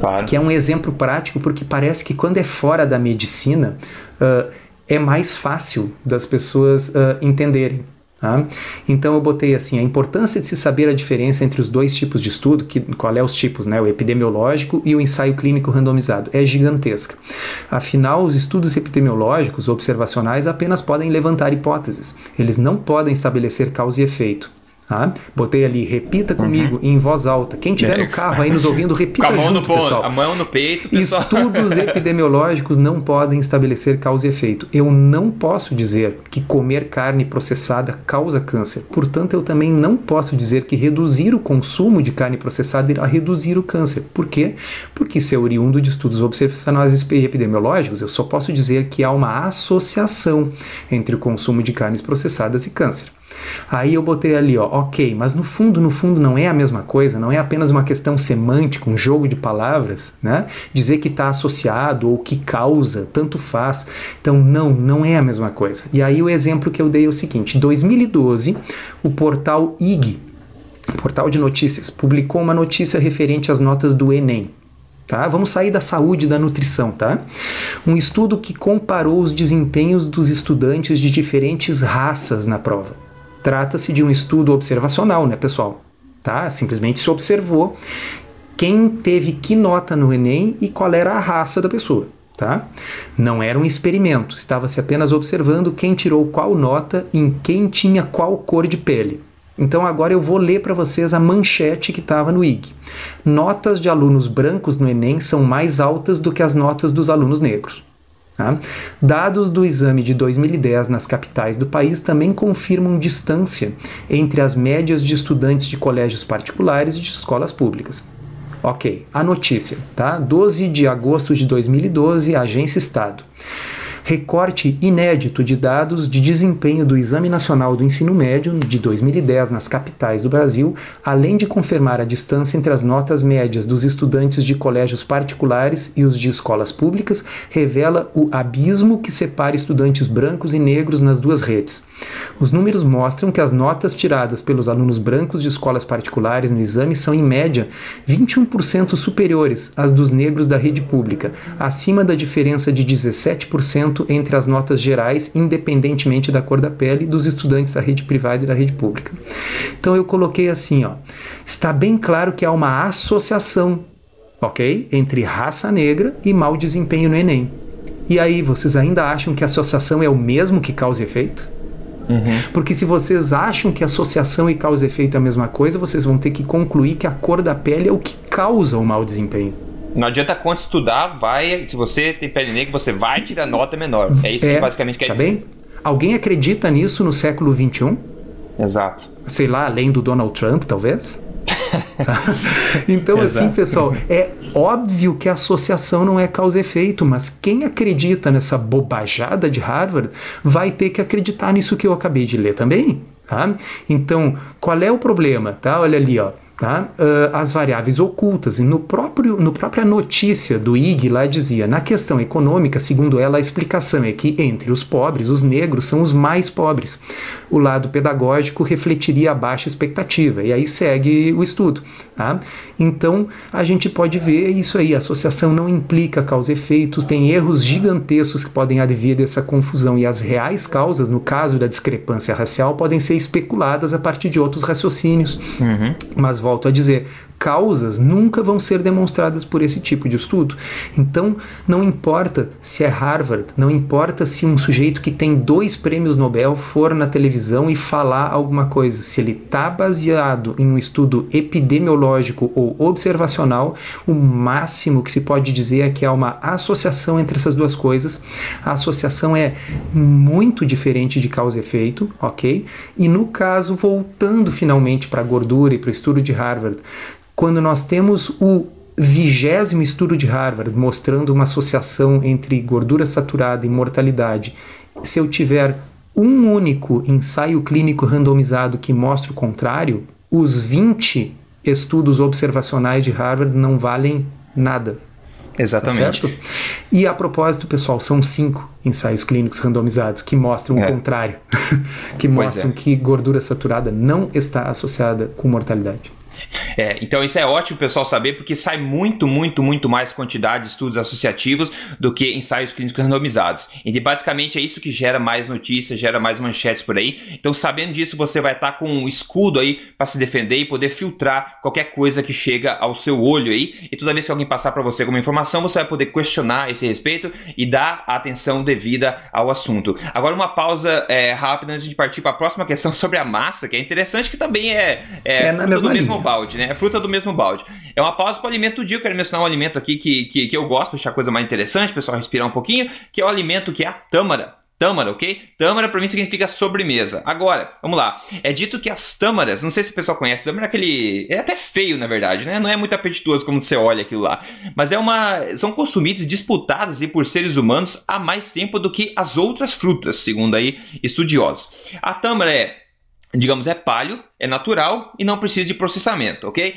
claro. que é um exemplo prático, porque parece que quando é fora da medicina, uh, é mais fácil das pessoas uh, entenderem. Tá? Então eu botei assim a importância de se saber a diferença entre os dois tipos de estudo, que, qual é os tipos, né, o epidemiológico e o ensaio clínico randomizado, é gigantesca. Afinal, os estudos epidemiológicos observacionais apenas podem levantar hipóteses, eles não podem estabelecer causa e efeito. Tá? Botei ali, repita comigo uhum. em voz alta. Quem tiver no carro aí nos ouvindo, repita Com a mão junto, no ponto, pessoal. A mão no peito, pessoal. Estudos epidemiológicos não podem estabelecer causa e efeito. Eu não posso dizer que comer carne processada causa câncer. Portanto, eu também não posso dizer que reduzir o consumo de carne processada irá reduzir o câncer. Por quê? Porque isso é oriundo de estudos observacionais e epidemiológicos. Eu só posso dizer que há uma associação entre o consumo de carnes processadas e câncer. Aí eu botei ali, ó, ok, mas no fundo, no fundo não é a mesma coisa, não é apenas uma questão semântica, um jogo de palavras, né? Dizer que está associado ou que causa, tanto faz. Então, não, não é a mesma coisa. E aí o exemplo que eu dei é o seguinte: 2012, o portal IG, portal de notícias, publicou uma notícia referente às notas do Enem. Tá? Vamos sair da saúde e da nutrição, tá? Um estudo que comparou os desempenhos dos estudantes de diferentes raças na prova. Trata-se de um estudo observacional, né, pessoal? Tá? Simplesmente se observou quem teve que nota no Enem e qual era a raça da pessoa. Tá? Não era um experimento, estava-se apenas observando quem tirou qual nota em quem tinha qual cor de pele. Então agora eu vou ler para vocês a manchete que estava no IG. Notas de alunos brancos no Enem são mais altas do que as notas dos alunos negros. Tá? Dados do exame de 2010 nas capitais do país também confirmam distância entre as médias de estudantes de colégios particulares e de escolas públicas. Ok, a notícia, tá? 12 de agosto de 2012, Agência Estado recorte inédito de dados de desempenho do Exame Nacional do Ensino Médio de 2010 nas capitais do Brasil, além de confirmar a distância entre as notas médias dos estudantes de colégios particulares e os de escolas públicas, revela o abismo que separa estudantes brancos e negros nas duas redes. Os números mostram que as notas tiradas pelos alunos brancos de escolas particulares no exame são, em média, 21% superiores às dos negros da rede pública, acima da diferença de 17% entre as notas gerais, independentemente da cor da pele, dos estudantes da rede privada e da rede pública. Então eu coloquei assim, ó, está bem claro que há uma associação, ok, entre raça negra e mau desempenho no Enem. E aí, vocês ainda acham que a associação é o mesmo que causa e efeito? Uhum. Porque se vocês acham que associação e causa e efeito é a mesma coisa, vocês vão ter que concluir que a cor da pele é o que causa o mau desempenho. Não adianta quanto estudar, vai. Se você tem pele negra, você vai tirar nota menor. É isso é, que basicamente quer tá dizer. Bem? Alguém acredita nisso no século XXI? Exato. Sei lá, além do Donald Trump, talvez? então, assim, pessoal, é óbvio que a associação não é causa e efeito, mas quem acredita nessa bobajada de Harvard vai ter que acreditar nisso que eu acabei de ler também. Tá? Então, qual é o problema? Tá? Olha ali, ó tá? Uh, as variáveis ocultas. E no próprio no própria notícia do IG lá dizia, na questão econômica, segundo ela, a explicação é que entre os pobres, os negros são os mais pobres. O lado pedagógico refletiria a baixa expectativa. E aí segue o estudo. Tá? Então a gente pode ver isso aí. A associação não implica causa e efeito, tem erros gigantescos que podem advir dessa confusão. E as reais causas, no caso da discrepância racial, podem ser especuladas a partir de outros raciocínios. Uhum. Mas volto a dizer, causas nunca vão ser demonstradas por esse tipo de estudo. Então, não importa se é Harvard, não importa se um sujeito que tem dois prêmios Nobel for na televisão e falar alguma coisa, se ele está baseado em um estudo epidemiológico ou observacional, o máximo que se pode dizer é que há uma associação entre essas duas coisas. A associação é muito diferente de causa e efeito, ok? E no caso, voltando finalmente para a gordura e para o estudo de Harvard, quando nós temos o vigésimo estudo de Harvard mostrando uma associação entre gordura saturada e mortalidade, se eu tiver um único ensaio clínico randomizado que mostre o contrário, os 20 estudos observacionais de Harvard não valem nada. Exatamente. Tá e a propósito, pessoal, são cinco ensaios clínicos randomizados que mostram é. o contrário, que pois mostram é. que gordura saturada não está associada com mortalidade. É, então isso é ótimo o pessoal saber, porque sai muito, muito, muito mais quantidade de estudos associativos do que ensaios clínicos randomizados. E basicamente é isso que gera mais notícias, gera mais manchetes por aí. Então, sabendo disso, você vai estar tá com um escudo aí para se defender e poder filtrar qualquer coisa que chega ao seu olho aí. E toda vez que alguém passar para você alguma informação, você vai poder questionar esse respeito e dar a atenção devida ao assunto. Agora, uma pausa é, rápida antes de partir para a próxima questão sobre a massa, que é interessante, que também é, é, é na mesma mesmo balde, né? É fruta do mesmo balde. É uma pausa para o alimento do dia. Eu quero mencionar um alimento aqui que, que, que eu gosto, deixar a coisa mais interessante, pessoal respirar um pouquinho, que é o alimento que é a tâmara. Tâmara, ok? Tâmara para mim significa sobremesa. Agora, vamos lá. É dito que as tâmaras, não sei se o pessoal conhece, tâmara é aquele. É até feio, na verdade, né? Não é muito apetitoso como você olha aquilo lá. Mas é uma. São consumidas e disputadas aí por seres humanos há mais tempo do que as outras frutas, segundo aí estudiosos. A tâmara é digamos, é palho, é natural e não precisa de processamento, ok?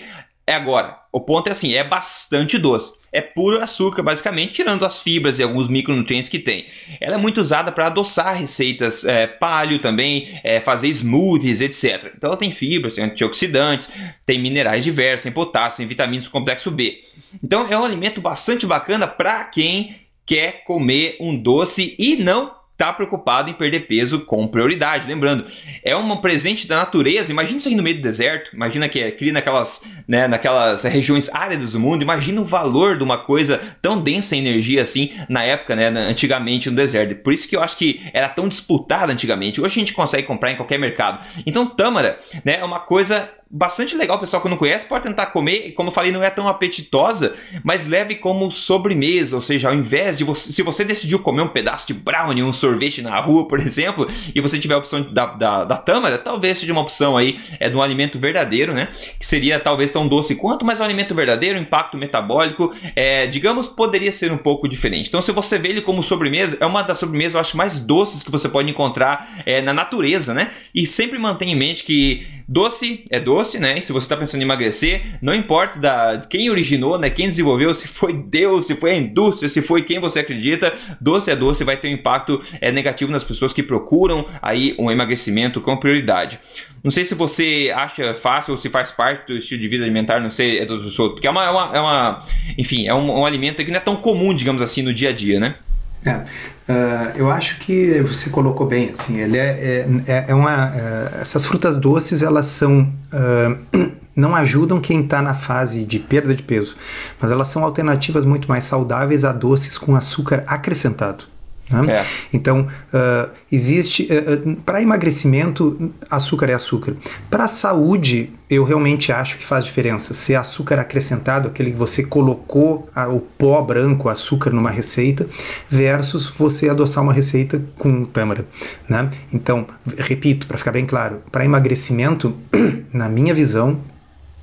É agora, o ponto é assim, é bastante doce. É puro açúcar, basicamente, tirando as fibras e alguns micronutrientes que tem. Ela é muito usada para adoçar receitas é, palho também, é, fazer smoothies, etc. Então ela tem fibras, tem antioxidantes, tem minerais diversos, tem potássio, tem vitaminas do complexo B. Então é um alimento bastante bacana para quem quer comer um doce e não tá preocupado em perder peso com prioridade. Lembrando, é um presente da natureza. Imagina isso aí no meio do deserto. Imagina que é, cria naquelas, né, naquelas regiões áridas do mundo. Imagina o valor de uma coisa tão densa em energia assim na época, né, antigamente no deserto. Por isso que eu acho que era tão disputada antigamente. Hoje a gente consegue comprar em qualquer mercado. Então, tâmara, né, é uma coisa bastante legal, pessoal que não conhece pode tentar comer, como eu falei, não é tão apetitosa, mas leve como sobremesa, ou seja, ao invés de você, se você decidiu comer um pedaço de brownie, um sorvete na rua, por exemplo, e você tiver a opção da, da, da tâmara, talvez seja uma opção aí é de um alimento verdadeiro, né, que seria talvez tão doce quanto, mas um alimento verdadeiro, impacto metabólico, é, digamos, poderia ser um pouco diferente. Então, se você vê ele como sobremesa, é uma das sobremesas, eu acho, mais doces que você pode encontrar é, na natureza, né, e sempre mantenha em mente que doce é doce, né? E se você está pensando em emagrecer, não importa da, quem originou, né? Quem desenvolveu, se foi Deus, se foi a indústria, se foi quem você acredita, doce é doce vai ter um impacto é, negativo nas pessoas que procuram aí um emagrecimento com prioridade. Não sei se você acha fácil ou se faz parte do estilo de vida alimentar, não sei, é do Souto, porque é uma, é uma, é uma enfim, é um, um alimento que não é tão comum, digamos assim, no dia a dia, né? É, uh, eu acho que você colocou bem, assim, ele é, é, é uma, uh, essas frutas doces, elas são, uh, não ajudam quem está na fase de perda de peso, mas elas são alternativas muito mais saudáveis a doces com açúcar acrescentado. Né? É. Então, uh, existe. Uh, uh, para emagrecimento, açúcar é açúcar. Para saúde, eu realmente acho que faz diferença. Se é açúcar acrescentado, aquele que você colocou a, o pó branco, açúcar numa receita, versus você adoçar uma receita com tâmara. Né? Então, repito, para ficar bem claro, para emagrecimento, na minha visão,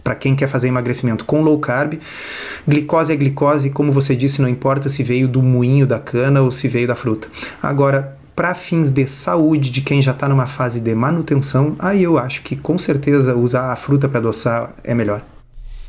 para quem quer fazer emagrecimento com low carb. Glicose é glicose, como você disse, não importa se veio do moinho da cana ou se veio da fruta. Agora, para fins de saúde de quem já está numa fase de manutenção, aí eu acho que com certeza usar a fruta para adoçar é melhor.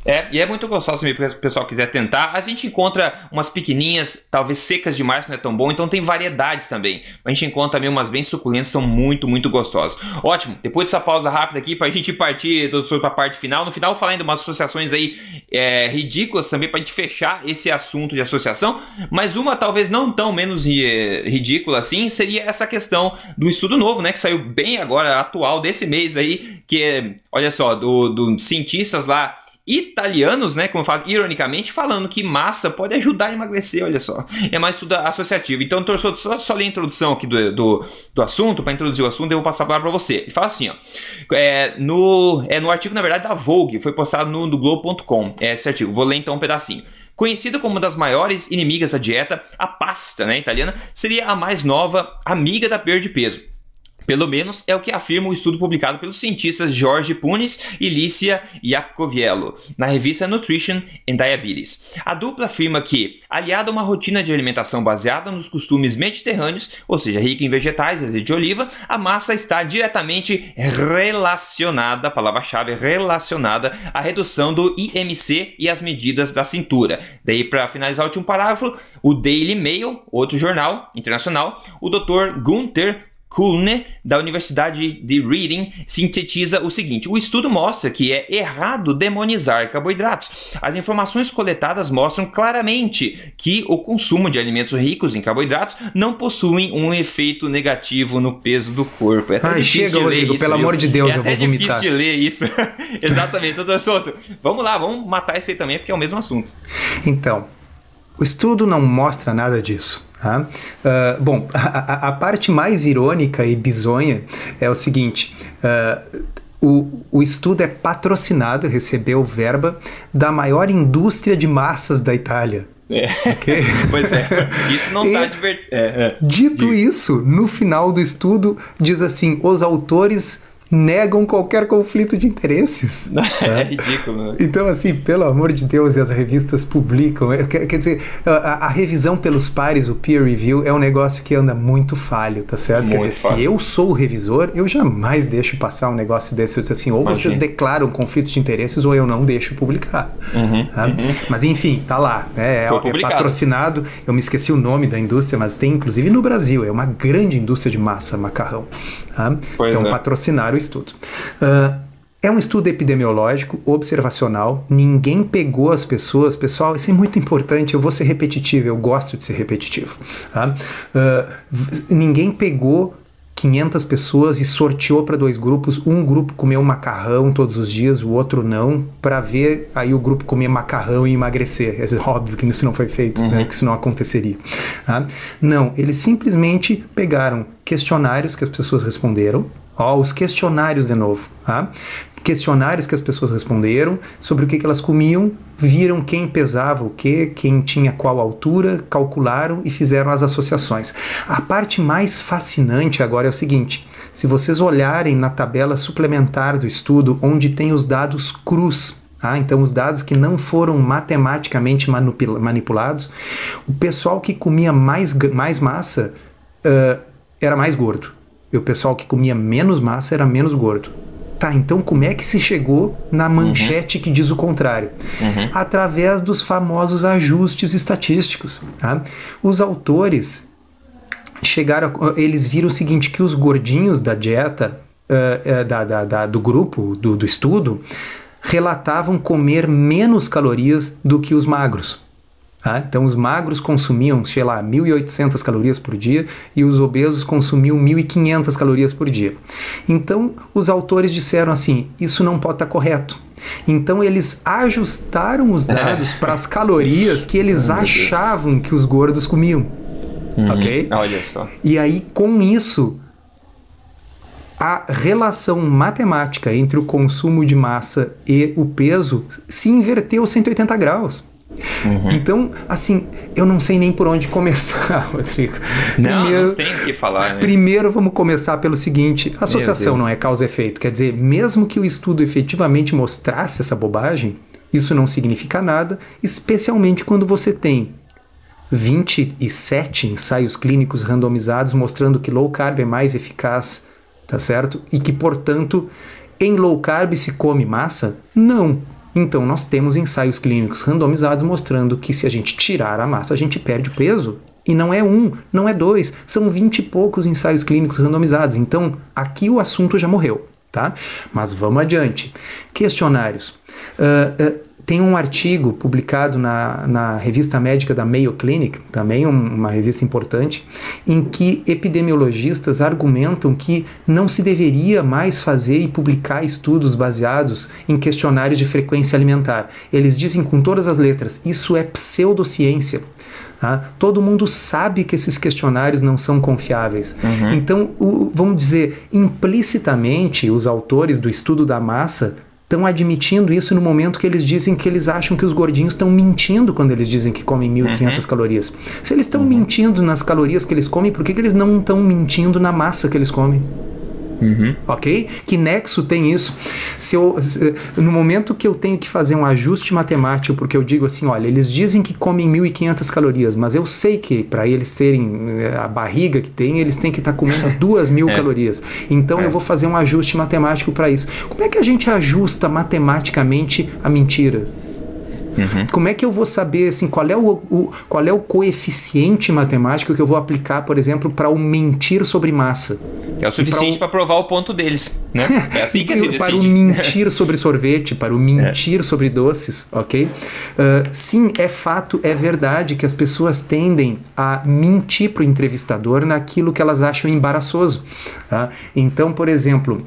É, e é muito gostoso se o pessoal quiser tentar. A gente encontra umas pequenininhas, talvez secas demais, não é tão bom, então tem variedades também. A gente encontra também umas bem suculentas, são muito, muito gostosas. Ótimo, depois dessa pausa rápida aqui, pra gente partir para a parte final. No final, falando umas associações aí é, ridículas também, pra gente fechar esse assunto de associação. Mas uma talvez não tão menos ridícula assim, seria essa questão do estudo novo, né? Que saiu bem agora, atual desse mês aí, que é, olha só, do, do cientistas lá italianos, né, como eu falo, ironicamente, falando que massa pode ajudar a emagrecer, olha só. É mais tudo associativo. Então, torçou só, só ler a introdução aqui do, do, do assunto, para introduzir o assunto, eu vou passar a palavra para você. Ele fala assim, ó, é, no, é, no artigo, na verdade, da Vogue, foi postado no, no Globo.com, é esse artigo. Vou ler então um pedacinho. Conhecida como uma das maiores inimigas da dieta, a pasta né, italiana seria a mais nova amiga da perda de peso. Pelo menos é o que afirma o estudo publicado pelos cientistas Jorge Punes e Lícia Iacoviello na revista Nutrition and Diabetes. A dupla afirma que, aliada a uma rotina de alimentação baseada nos costumes mediterrâneos, ou seja, rica em vegetais e azeite de oliva, a massa está diretamente relacionada, palavra-chave relacionada, à redução do IMC e às medidas da cintura. Daí, para finalizar o último parágrafo, o Daily Mail, outro jornal internacional, o Dr. Gunther Kulne, da Universidade de Reading, sintetiza o seguinte: o estudo mostra que é errado demonizar carboidratos. As informações coletadas mostram claramente que o consumo de alimentos ricos em carboidratos não possuem um efeito negativo no peso do corpo. É Ai, chega, Rodrigo, isso, pelo viu? amor de Deus, é eu vou vomitar. É difícil de ler isso. Exatamente, doutor Souto. Vamos lá, vamos matar isso aí também, porque é o mesmo assunto. Então, o estudo não mostra nada disso. Tá? Uh, bom, a, a, parte mais irônica e bizonha é o seguinte: uh, o, o estudo é patrocinado, recebeu verba da maior indústria de massas da Itália. É. Okay? pois é, isso não está divertido. É, é. Dito isso, no final do estudo, diz assim: os autores negam qualquer conflito de interesses. é ridículo. Né? Então, assim, pelo amor de Deus, e as revistas publicam. Quer, quer dizer, a, a, revisão pelos pares, o peer review, é um negócio que anda muito falho, tá certo? Muito quer dizer, falho. se eu sou o revisor, eu jamais deixo passar um negócio desse. Eu disse assim, ou Imagina. vocês declaram conflitos de interesses, ou eu não deixo publicar. Uhum, tá? uhum. Mas enfim, tá lá. Né? É, é patrocinado. Eu me esqueci o nome da indústria, mas tem inclusive no Brasil. É uma grande indústria de massa, macarrão. Tá? Então, é. patrocinar o estudo. Uh, é um estudo epidemiológico, observacional, ninguém pegou as pessoas. Pessoal, isso é muito importante, eu vou ser repetitivo, eu gosto de ser repetitivo. Tá? Uh, ninguém pegou 500 pessoas e sorteou para dois grupos. Um grupo comeu macarrão todos os dias, o outro não, para ver aí o grupo comer macarrão e emagrecer. É óbvio que isso não foi feito, né, uhum. né, que isso não aconteceria. Tá? Não, eles simplesmente pegaram questionários que as pessoas responderam, Ó, os questionários de novo, tá? Questionários que as pessoas responderam sobre o que, que elas comiam, viram quem pesava o que, quem tinha qual altura, calcularam e fizeram as associações. A parte mais fascinante agora é o seguinte: se vocês olharem na tabela suplementar do estudo, onde tem os dados crus ah, então, os dados que não foram matematicamente manipulados, o pessoal que comia mais, mais massa uh, era mais gordo e o pessoal que comia menos massa era menos gordo. Tá, então como é que se chegou na manchete uhum. que diz o contrário? Uhum. Através dos famosos ajustes estatísticos. Tá? Os autores chegaram, eles viram o seguinte, que os gordinhos da dieta, uh, uh, da, da, da, do grupo, do, do estudo, relatavam comer menos calorias do que os magros. Tá? Então, os magros consumiam, sei lá, 1.800 calorias por dia e os obesos consumiam 1.500 calorias por dia. Então, os autores disseram assim: isso não pode estar correto. Então, eles ajustaram os dados é. para as calorias que eles achavam que os gordos comiam. Uhum. Ok? Olha só. E aí, com isso, a relação matemática entre o consumo de massa e o peso se inverteu 180 graus. Uhum. Então, assim, eu não sei nem por onde começar, Rodrigo. Não, primeiro, não tem o que falar. Né? Primeiro, vamos começar pelo seguinte: associação não é causa e efeito. Quer dizer, mesmo que o estudo efetivamente mostrasse essa bobagem, isso não significa nada, especialmente quando você tem 27 ensaios clínicos randomizados mostrando que low carb é mais eficaz, tá certo? E que, portanto, em low carb se come massa? Não. Então, nós temos ensaios clínicos randomizados mostrando que se a gente tirar a massa, a gente perde o peso. E não é um, não é dois, são vinte e poucos ensaios clínicos randomizados. Então, aqui o assunto já morreu. tá? Mas vamos adiante. Questionários. Uh, uh, tem um artigo publicado na, na revista médica da Mayo Clinic, também um, uma revista importante, em que epidemiologistas argumentam que não se deveria mais fazer e publicar estudos baseados em questionários de frequência alimentar. Eles dizem com todas as letras: isso é pseudociência. Tá? Todo mundo sabe que esses questionários não são confiáveis. Uhum. Então, o, vamos dizer, implicitamente, os autores do estudo da massa estão admitindo isso no momento que eles dizem que eles acham que os gordinhos estão mentindo quando eles dizem que comem 1.500 uhum. calorias. Se eles estão uhum. mentindo nas calorias que eles comem, por que, que eles não estão mentindo na massa que eles comem? Uhum. Ok? Que nexo tem isso? Se eu, se, no momento que eu tenho que fazer um ajuste matemático, porque eu digo assim, olha, eles dizem que comem 1.500 calorias, mas eu sei que para eles terem eh, a barriga que tem, eles têm que estar tá comendo 2.000 é. calorias. Então é. eu vou fazer um ajuste matemático para isso. Como é que a gente ajusta matematicamente a mentira? Uhum. Como é que eu vou saber assim, qual, é o, o, qual é o coeficiente matemático que eu vou aplicar, por exemplo, para o mentir sobre massa? É o suficiente para provar o ponto deles, né? É assim que se decide. Para o mentir sobre sorvete, para o mentir é. sobre doces, ok? Uh, sim, é fato, é verdade que as pessoas tendem a mentir para o entrevistador naquilo que elas acham embaraçoso. Tá? Então, por exemplo,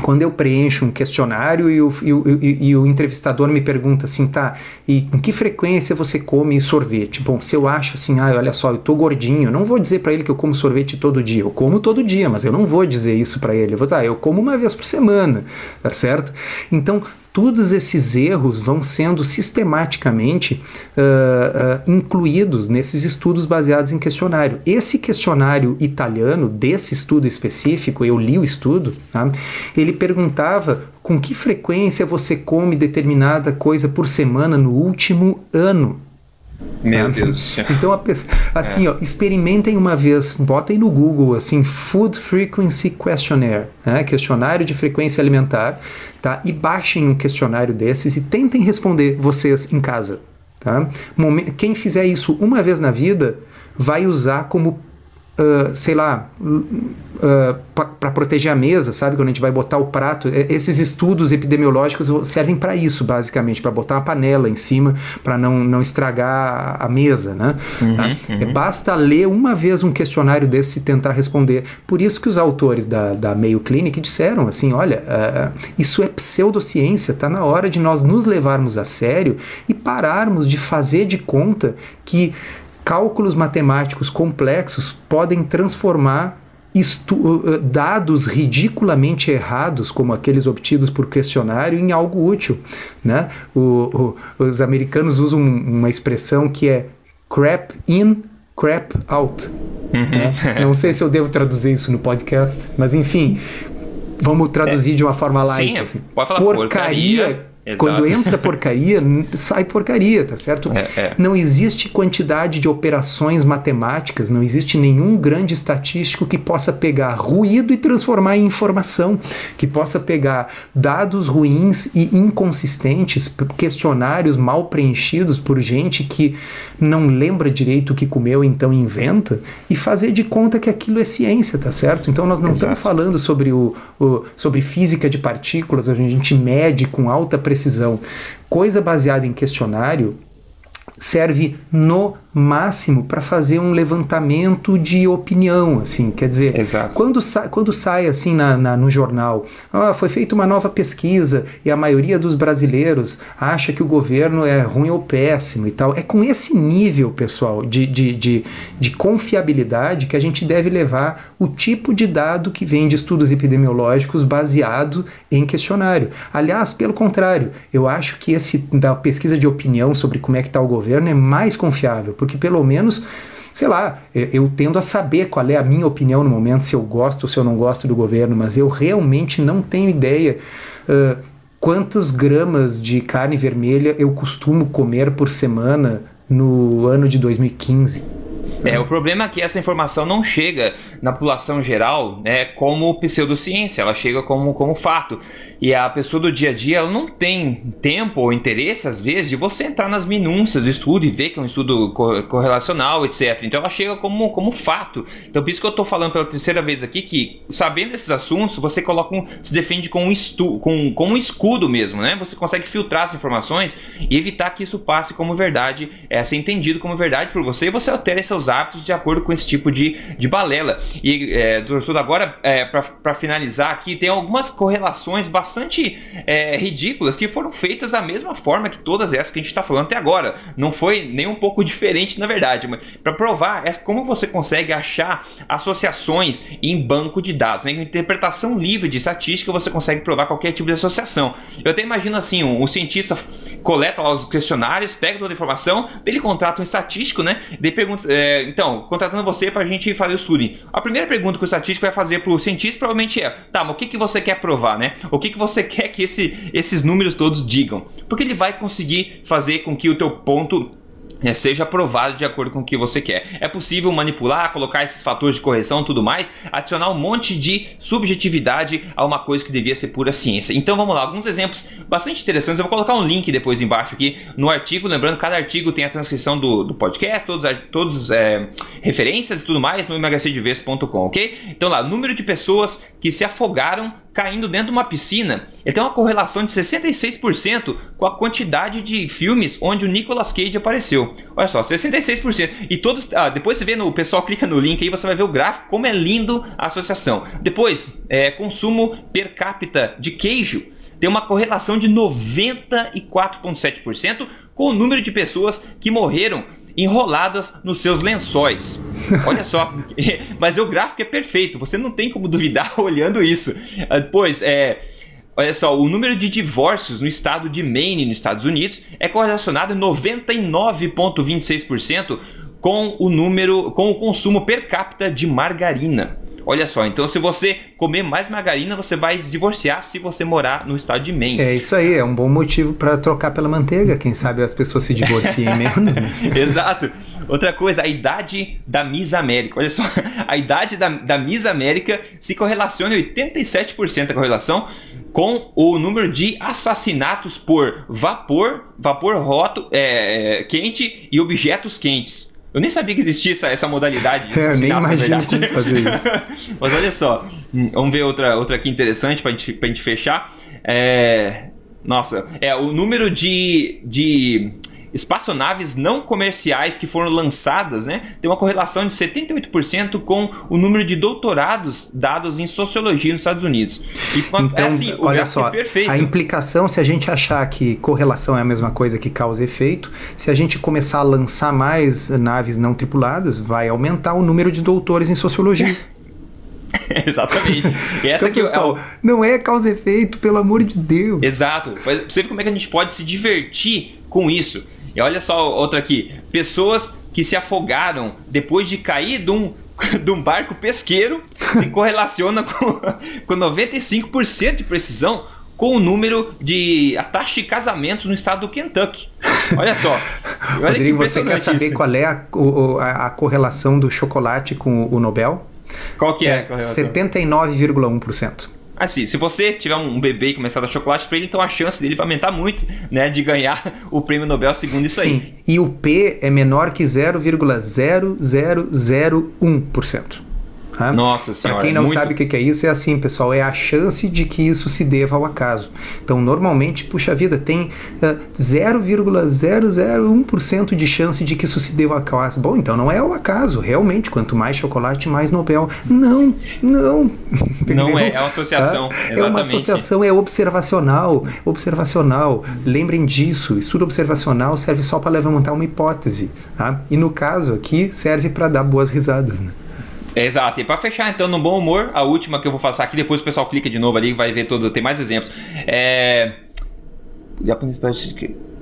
quando eu preencho um questionário e o, e, o, e o, entrevistador me pergunta assim, tá, e com que frequência você come sorvete? Bom, se eu acho assim, ah, olha só, eu tô gordinho, eu não vou dizer para ele que eu como sorvete todo dia. Eu como todo dia, mas eu não vou dizer isso para ele. Eu vou ah, eu como uma vez por semana, tá certo? Então, todos esses erros vão sendo sistematicamente uh, uh, incluídos nesses estudos baseados em questionário. Esse questionário italiano, desse estudo específico, eu li o estudo, tá? ele perguntava com que frequência você come determinada coisa por semana no último ano. Meu tá? Deus do céu. Então, assim, é. ó, experimentem uma vez, botem no Google, assim, Food Frequency Questionnaire, né? questionário de frequência alimentar, tá? E baixem um questionário desses e tentem responder vocês em casa, tá? Quem fizer isso uma vez na vida vai usar como Uh, sei lá, uh, para proteger a mesa, sabe? Quando a gente vai botar o prato, esses estudos epidemiológicos servem para isso, basicamente, para botar uma panela em cima para não, não estragar a mesa, né? Uhum, tá? uhum. Basta ler uma vez um questionário desse e tentar responder. Por isso que os autores da, da Mayo Clinic disseram assim, olha, uh, isso é pseudociência, tá na hora de nós nos levarmos a sério e pararmos de fazer de conta que cálculos matemáticos complexos podem transformar uh, dados ridiculamente errados, como aqueles obtidos por questionário, em algo útil. Né? O, o, os americanos usam uma expressão que é crap in, crap out. Uhum. Né? Não sei se eu devo traduzir isso no podcast, mas enfim, vamos traduzir é. de uma forma light. Sim, assim. pode falar porcaria, porcaria Exato. Quando entra porcaria, sai porcaria, tá certo? É, é. Não existe quantidade de operações matemáticas, não existe nenhum grande estatístico que possa pegar ruído e transformar em informação, que possa pegar dados ruins e inconsistentes, questionários mal preenchidos por gente que não lembra direito o que comeu, então inventa, e fazer de conta que aquilo é ciência, tá certo? Então nós não Exato. estamos falando sobre, o, o, sobre física de partículas, a gente mede com alta precisão. Coisa baseada em questionário serve no máximo para fazer um levantamento de opinião, assim, quer dizer, Exato. quando sai, quando sai assim na, na, no jornal, ah, foi feita uma nova pesquisa e a maioria dos brasileiros acha que o governo é ruim ou péssimo e tal, é com esse nível, pessoal, de, de, de, de confiabilidade que a gente deve levar o tipo de dado que vem de estudos epidemiológicos baseado em questionário. Aliás, pelo contrário, eu acho que esse da pesquisa de opinião sobre como é que está o governo é mais confiável porque pelo menos sei lá, eu tendo a saber qual é a minha opinião no momento, se eu gosto ou se eu não gosto do governo, mas eu realmente não tenho ideia uh, quantas gramas de carne vermelha eu costumo comer por semana no ano de 2015. É, o problema é que essa informação não chega na população geral né, como pseudociência, ela chega como, como fato. E a pessoa do dia a dia ela não tem tempo ou interesse, às vezes, de você entrar nas minúcias do estudo e ver que é um estudo correlacional, etc. Então ela chega como, como fato. Então por isso que eu estou falando pela terceira vez aqui que, sabendo esses assuntos, você coloca um, se defende com um, estu, com, com um escudo mesmo, né? Você consegue filtrar as informações e evitar que isso passe como verdade, é, ser entendido como verdade por você e você altera seus hábitos de acordo com esse tipo de, de balela. E, é, doutor agora, é, para finalizar aqui, tem algumas correlações bastante é, ridículas que foram feitas da mesma forma que todas essas que a gente está falando até agora. Não foi nem um pouco diferente, na verdade. Mas para provar é como você consegue achar associações em banco de dados. Né? Com interpretação livre de estatística, você consegue provar qualquer tipo de associação. Eu até imagino assim: um, um cientista coleta lá os questionários, pega toda a informação, ele contrata um estatístico, né? Daí pergunta, é, então, contratando você para a gente fazer o estudo. A primeira pergunta que o estatístico vai fazer para o cientista provavelmente é: tá, mas o que, que você quer provar, né? O que, que você quer que esse, esses números todos digam? Porque ele vai conseguir fazer com que o teu ponto seja aprovado de acordo com o que você quer. É possível manipular, colocar esses fatores de correção tudo mais, adicionar um monte de subjetividade a uma coisa que devia ser pura ciência. Então vamos lá, alguns exemplos bastante interessantes. Eu vou colocar um link depois embaixo aqui no artigo. Lembrando, cada artigo tem a transcrição do, do podcast, todos, todos é, referências e tudo mais no emagrecerdeves.com, ok? Então lá, número de pessoas que se afogaram caindo dentro de uma piscina, ele tem uma correlação de 66% com a quantidade de filmes onde o Nicolas Cage apareceu. Olha só, 66%. E todos. Ah, depois você vê no. O pessoal clica no link aí, você vai ver o gráfico, como é lindo a associação. Depois, é, consumo per capita de queijo tem uma correlação de 94,7% com o número de pessoas que morreram enroladas nos seus lençóis. Olha só, mas o gráfico é perfeito, você não tem como duvidar olhando isso. Ah, pois é. Olha só, o número de divórcios no estado de Maine, nos Estados Unidos, é correlacionado 99,26% com o número, com o consumo per capita de margarina. Olha só, então se você comer mais margarina, você vai se divorciar se você morar no estado de Maine. É isso aí, é um bom motivo para trocar pela manteiga. Quem sabe as pessoas se divorciem menos, né? Exato. Outra coisa, a idade da Miss América. Olha só, a idade da, da Miss América se correlaciona 87% a correlação com o número de assassinatos por vapor, vapor roto, é, é quente e objetos quentes. Eu nem sabia que existia essa, essa modalidade de é, nem imagino como fazer isso. Mas olha só, hum, vamos ver outra, outra aqui interessante para gente, a gente fechar. É, nossa, é o número de, de espaçonaves não comerciais que foram lançadas, né, tem uma correlação de 78% com o número de doutorados dados em sociologia nos Estados Unidos. E, então, é assim, olha só, é a implicação, se a gente achar que correlação é a mesma coisa que causa efeito, se a gente começar a lançar mais naves não tripuladas, vai aumentar o número de doutores em sociologia. Exatamente. E essa então, pessoal, é o... não é causa efeito, pelo amor de Deus. Exato. Você vê como é que a gente pode se divertir com isso. E olha só outra aqui: pessoas que se afogaram depois de cair de um, de um barco pesqueiro se correlaciona com, com 95% de precisão com o número de a taxa de casamentos no estado do Kentucky. Olha só. Olha Rodrigo, você quer saber isso. qual é a, a, a, correlação do chocolate com o Nobel? Qual que é, é a correlação? 79,1%. Assim, se você tiver um bebê e começar a dar chocolate para ele, então a chance dele vai aumentar muito, né, de ganhar o prêmio Nobel segundo isso Sim. aí. E o P é menor que 0,0001%. Tá? Nossa senhora. Para quem não muito... sabe o que é isso, é assim, pessoal, é a chance de que isso se deva ao acaso. Então, normalmente, puxa vida, tem uh, 0,001% de chance de que isso se deva ao acaso. Bom, então não é ao acaso, realmente, quanto mais chocolate, mais Nobel. Não, não. Entendeu? Não é, é uma associação. Tá? É uma associação, é observacional. Observacional. Lembrem disso, estudo observacional serve só para levantar uma hipótese. Tá? E no caso aqui, serve para dar boas risadas. Né? Exato. E para fechar, então, no bom humor, a última que eu vou passar aqui, depois o pessoal clica de novo ali e vai ver todo. Tem mais exemplos. É.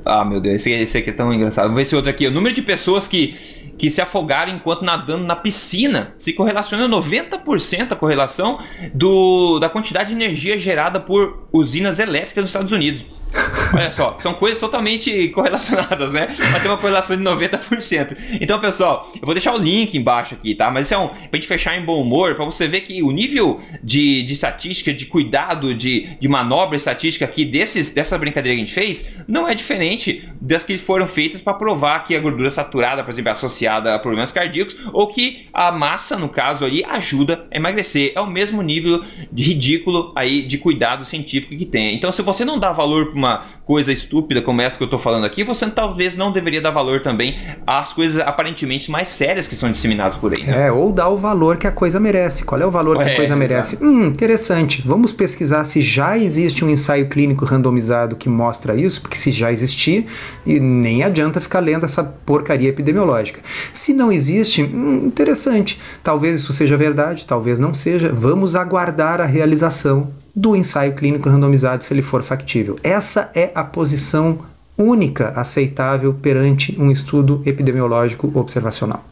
Ah, meu Deus, esse, esse aqui é tão engraçado. Vamos ver esse outro aqui. O número de pessoas que, que se afogaram enquanto nadando na piscina se correlaciona 90% a correlação do, da quantidade de energia gerada por usinas elétricas nos Estados Unidos. Olha só, são coisas totalmente correlacionadas, né? Mas tem uma correlação de 90%. Então, pessoal, eu vou deixar o link embaixo aqui, tá? Mas isso é um. Pra gente fechar em bom humor, pra você ver que o nível de, de estatística, de cuidado, de, de manobra estatística aqui desses, dessa brincadeira que a gente fez, não é diferente das que foram feitas para provar que a gordura saturada, por exemplo, é associada a problemas cardíacos, ou que a massa, no caso aí, ajuda a emagrecer. É o mesmo nível de ridículo aí de cuidado científico que tem. Então, se você não dá valor para uma coisa estúpida como essa que eu estou falando aqui, você talvez não deveria dar valor também às coisas aparentemente mais sérias que são disseminadas por aí. Né? É, ou dar o valor que a coisa merece. Qual é o valor que é, a coisa merece? Hum, interessante. Vamos pesquisar se já existe um ensaio clínico randomizado que mostra isso, porque se já existir, nem adianta ficar lendo essa porcaria epidemiológica. Se não existe, hum, interessante. Talvez isso seja verdade, talvez não seja. Vamos aguardar a realização do ensaio clínico randomizado se ele for factível. Essa é a posição única aceitável perante um estudo epidemiológico observacional.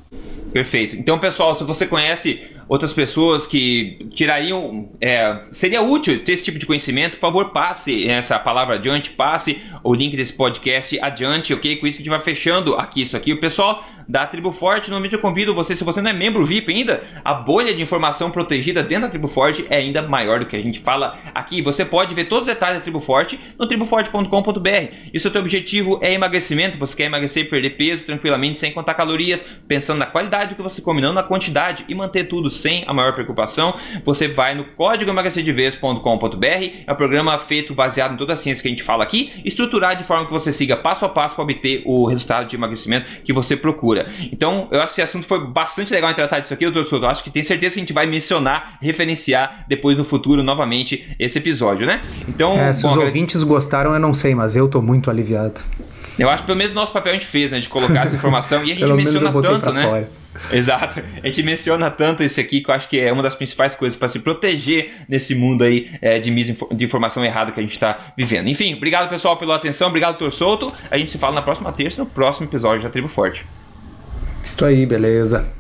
Perfeito. Então, pessoal, se você conhece outras pessoas que tirariam. É, seria útil ter esse tipo de conhecimento, por favor, passe essa palavra adiante, passe o link desse podcast adiante, ok? Com isso a gente vai fechando aqui isso aqui. O pessoal da Tribo Forte, normalmente eu convido você, se você não é membro VIP ainda, a bolha de informação protegida dentro da Tribo Forte é ainda maior do que a gente fala aqui. Você pode ver todos os detalhes da Tribo Forte no triboforte.com.br. E se o teu objetivo é emagrecimento, você quer emagrecer e perder peso tranquilamente, sem contar calorias, pensando na qualidade do que você come, não na quantidade, e manter tudo sem a maior preocupação, você vai no código emagrecerdevez.com.br, é um programa feito baseado em toda a ciência que a gente fala aqui, estruturado de forma que você siga passo a passo para obter o resultado de emagrecimento que você procura. Então, eu acho que esse assunto foi bastante legal em tratar disso aqui, doutor Souto. Acho que tem certeza que a gente vai mencionar, referenciar depois no futuro novamente esse episódio, né? Então, é, se bom, os ouvintes gostaram, eu não sei, mas eu tô muito aliviado. Eu acho que pelo menos nosso papel a gente fez, né? De colocar essa informação e a gente menciona tanto, né? Fora. Exato. A gente menciona tanto isso aqui que eu acho que é uma das principais coisas para se proteger nesse mundo aí é, de, de informação errada que a gente está vivendo. Enfim, obrigado pessoal pela atenção, obrigado, doutor Souto. A gente se fala na próxima terça, no próximo episódio da Tribo Forte. Isso aí, beleza.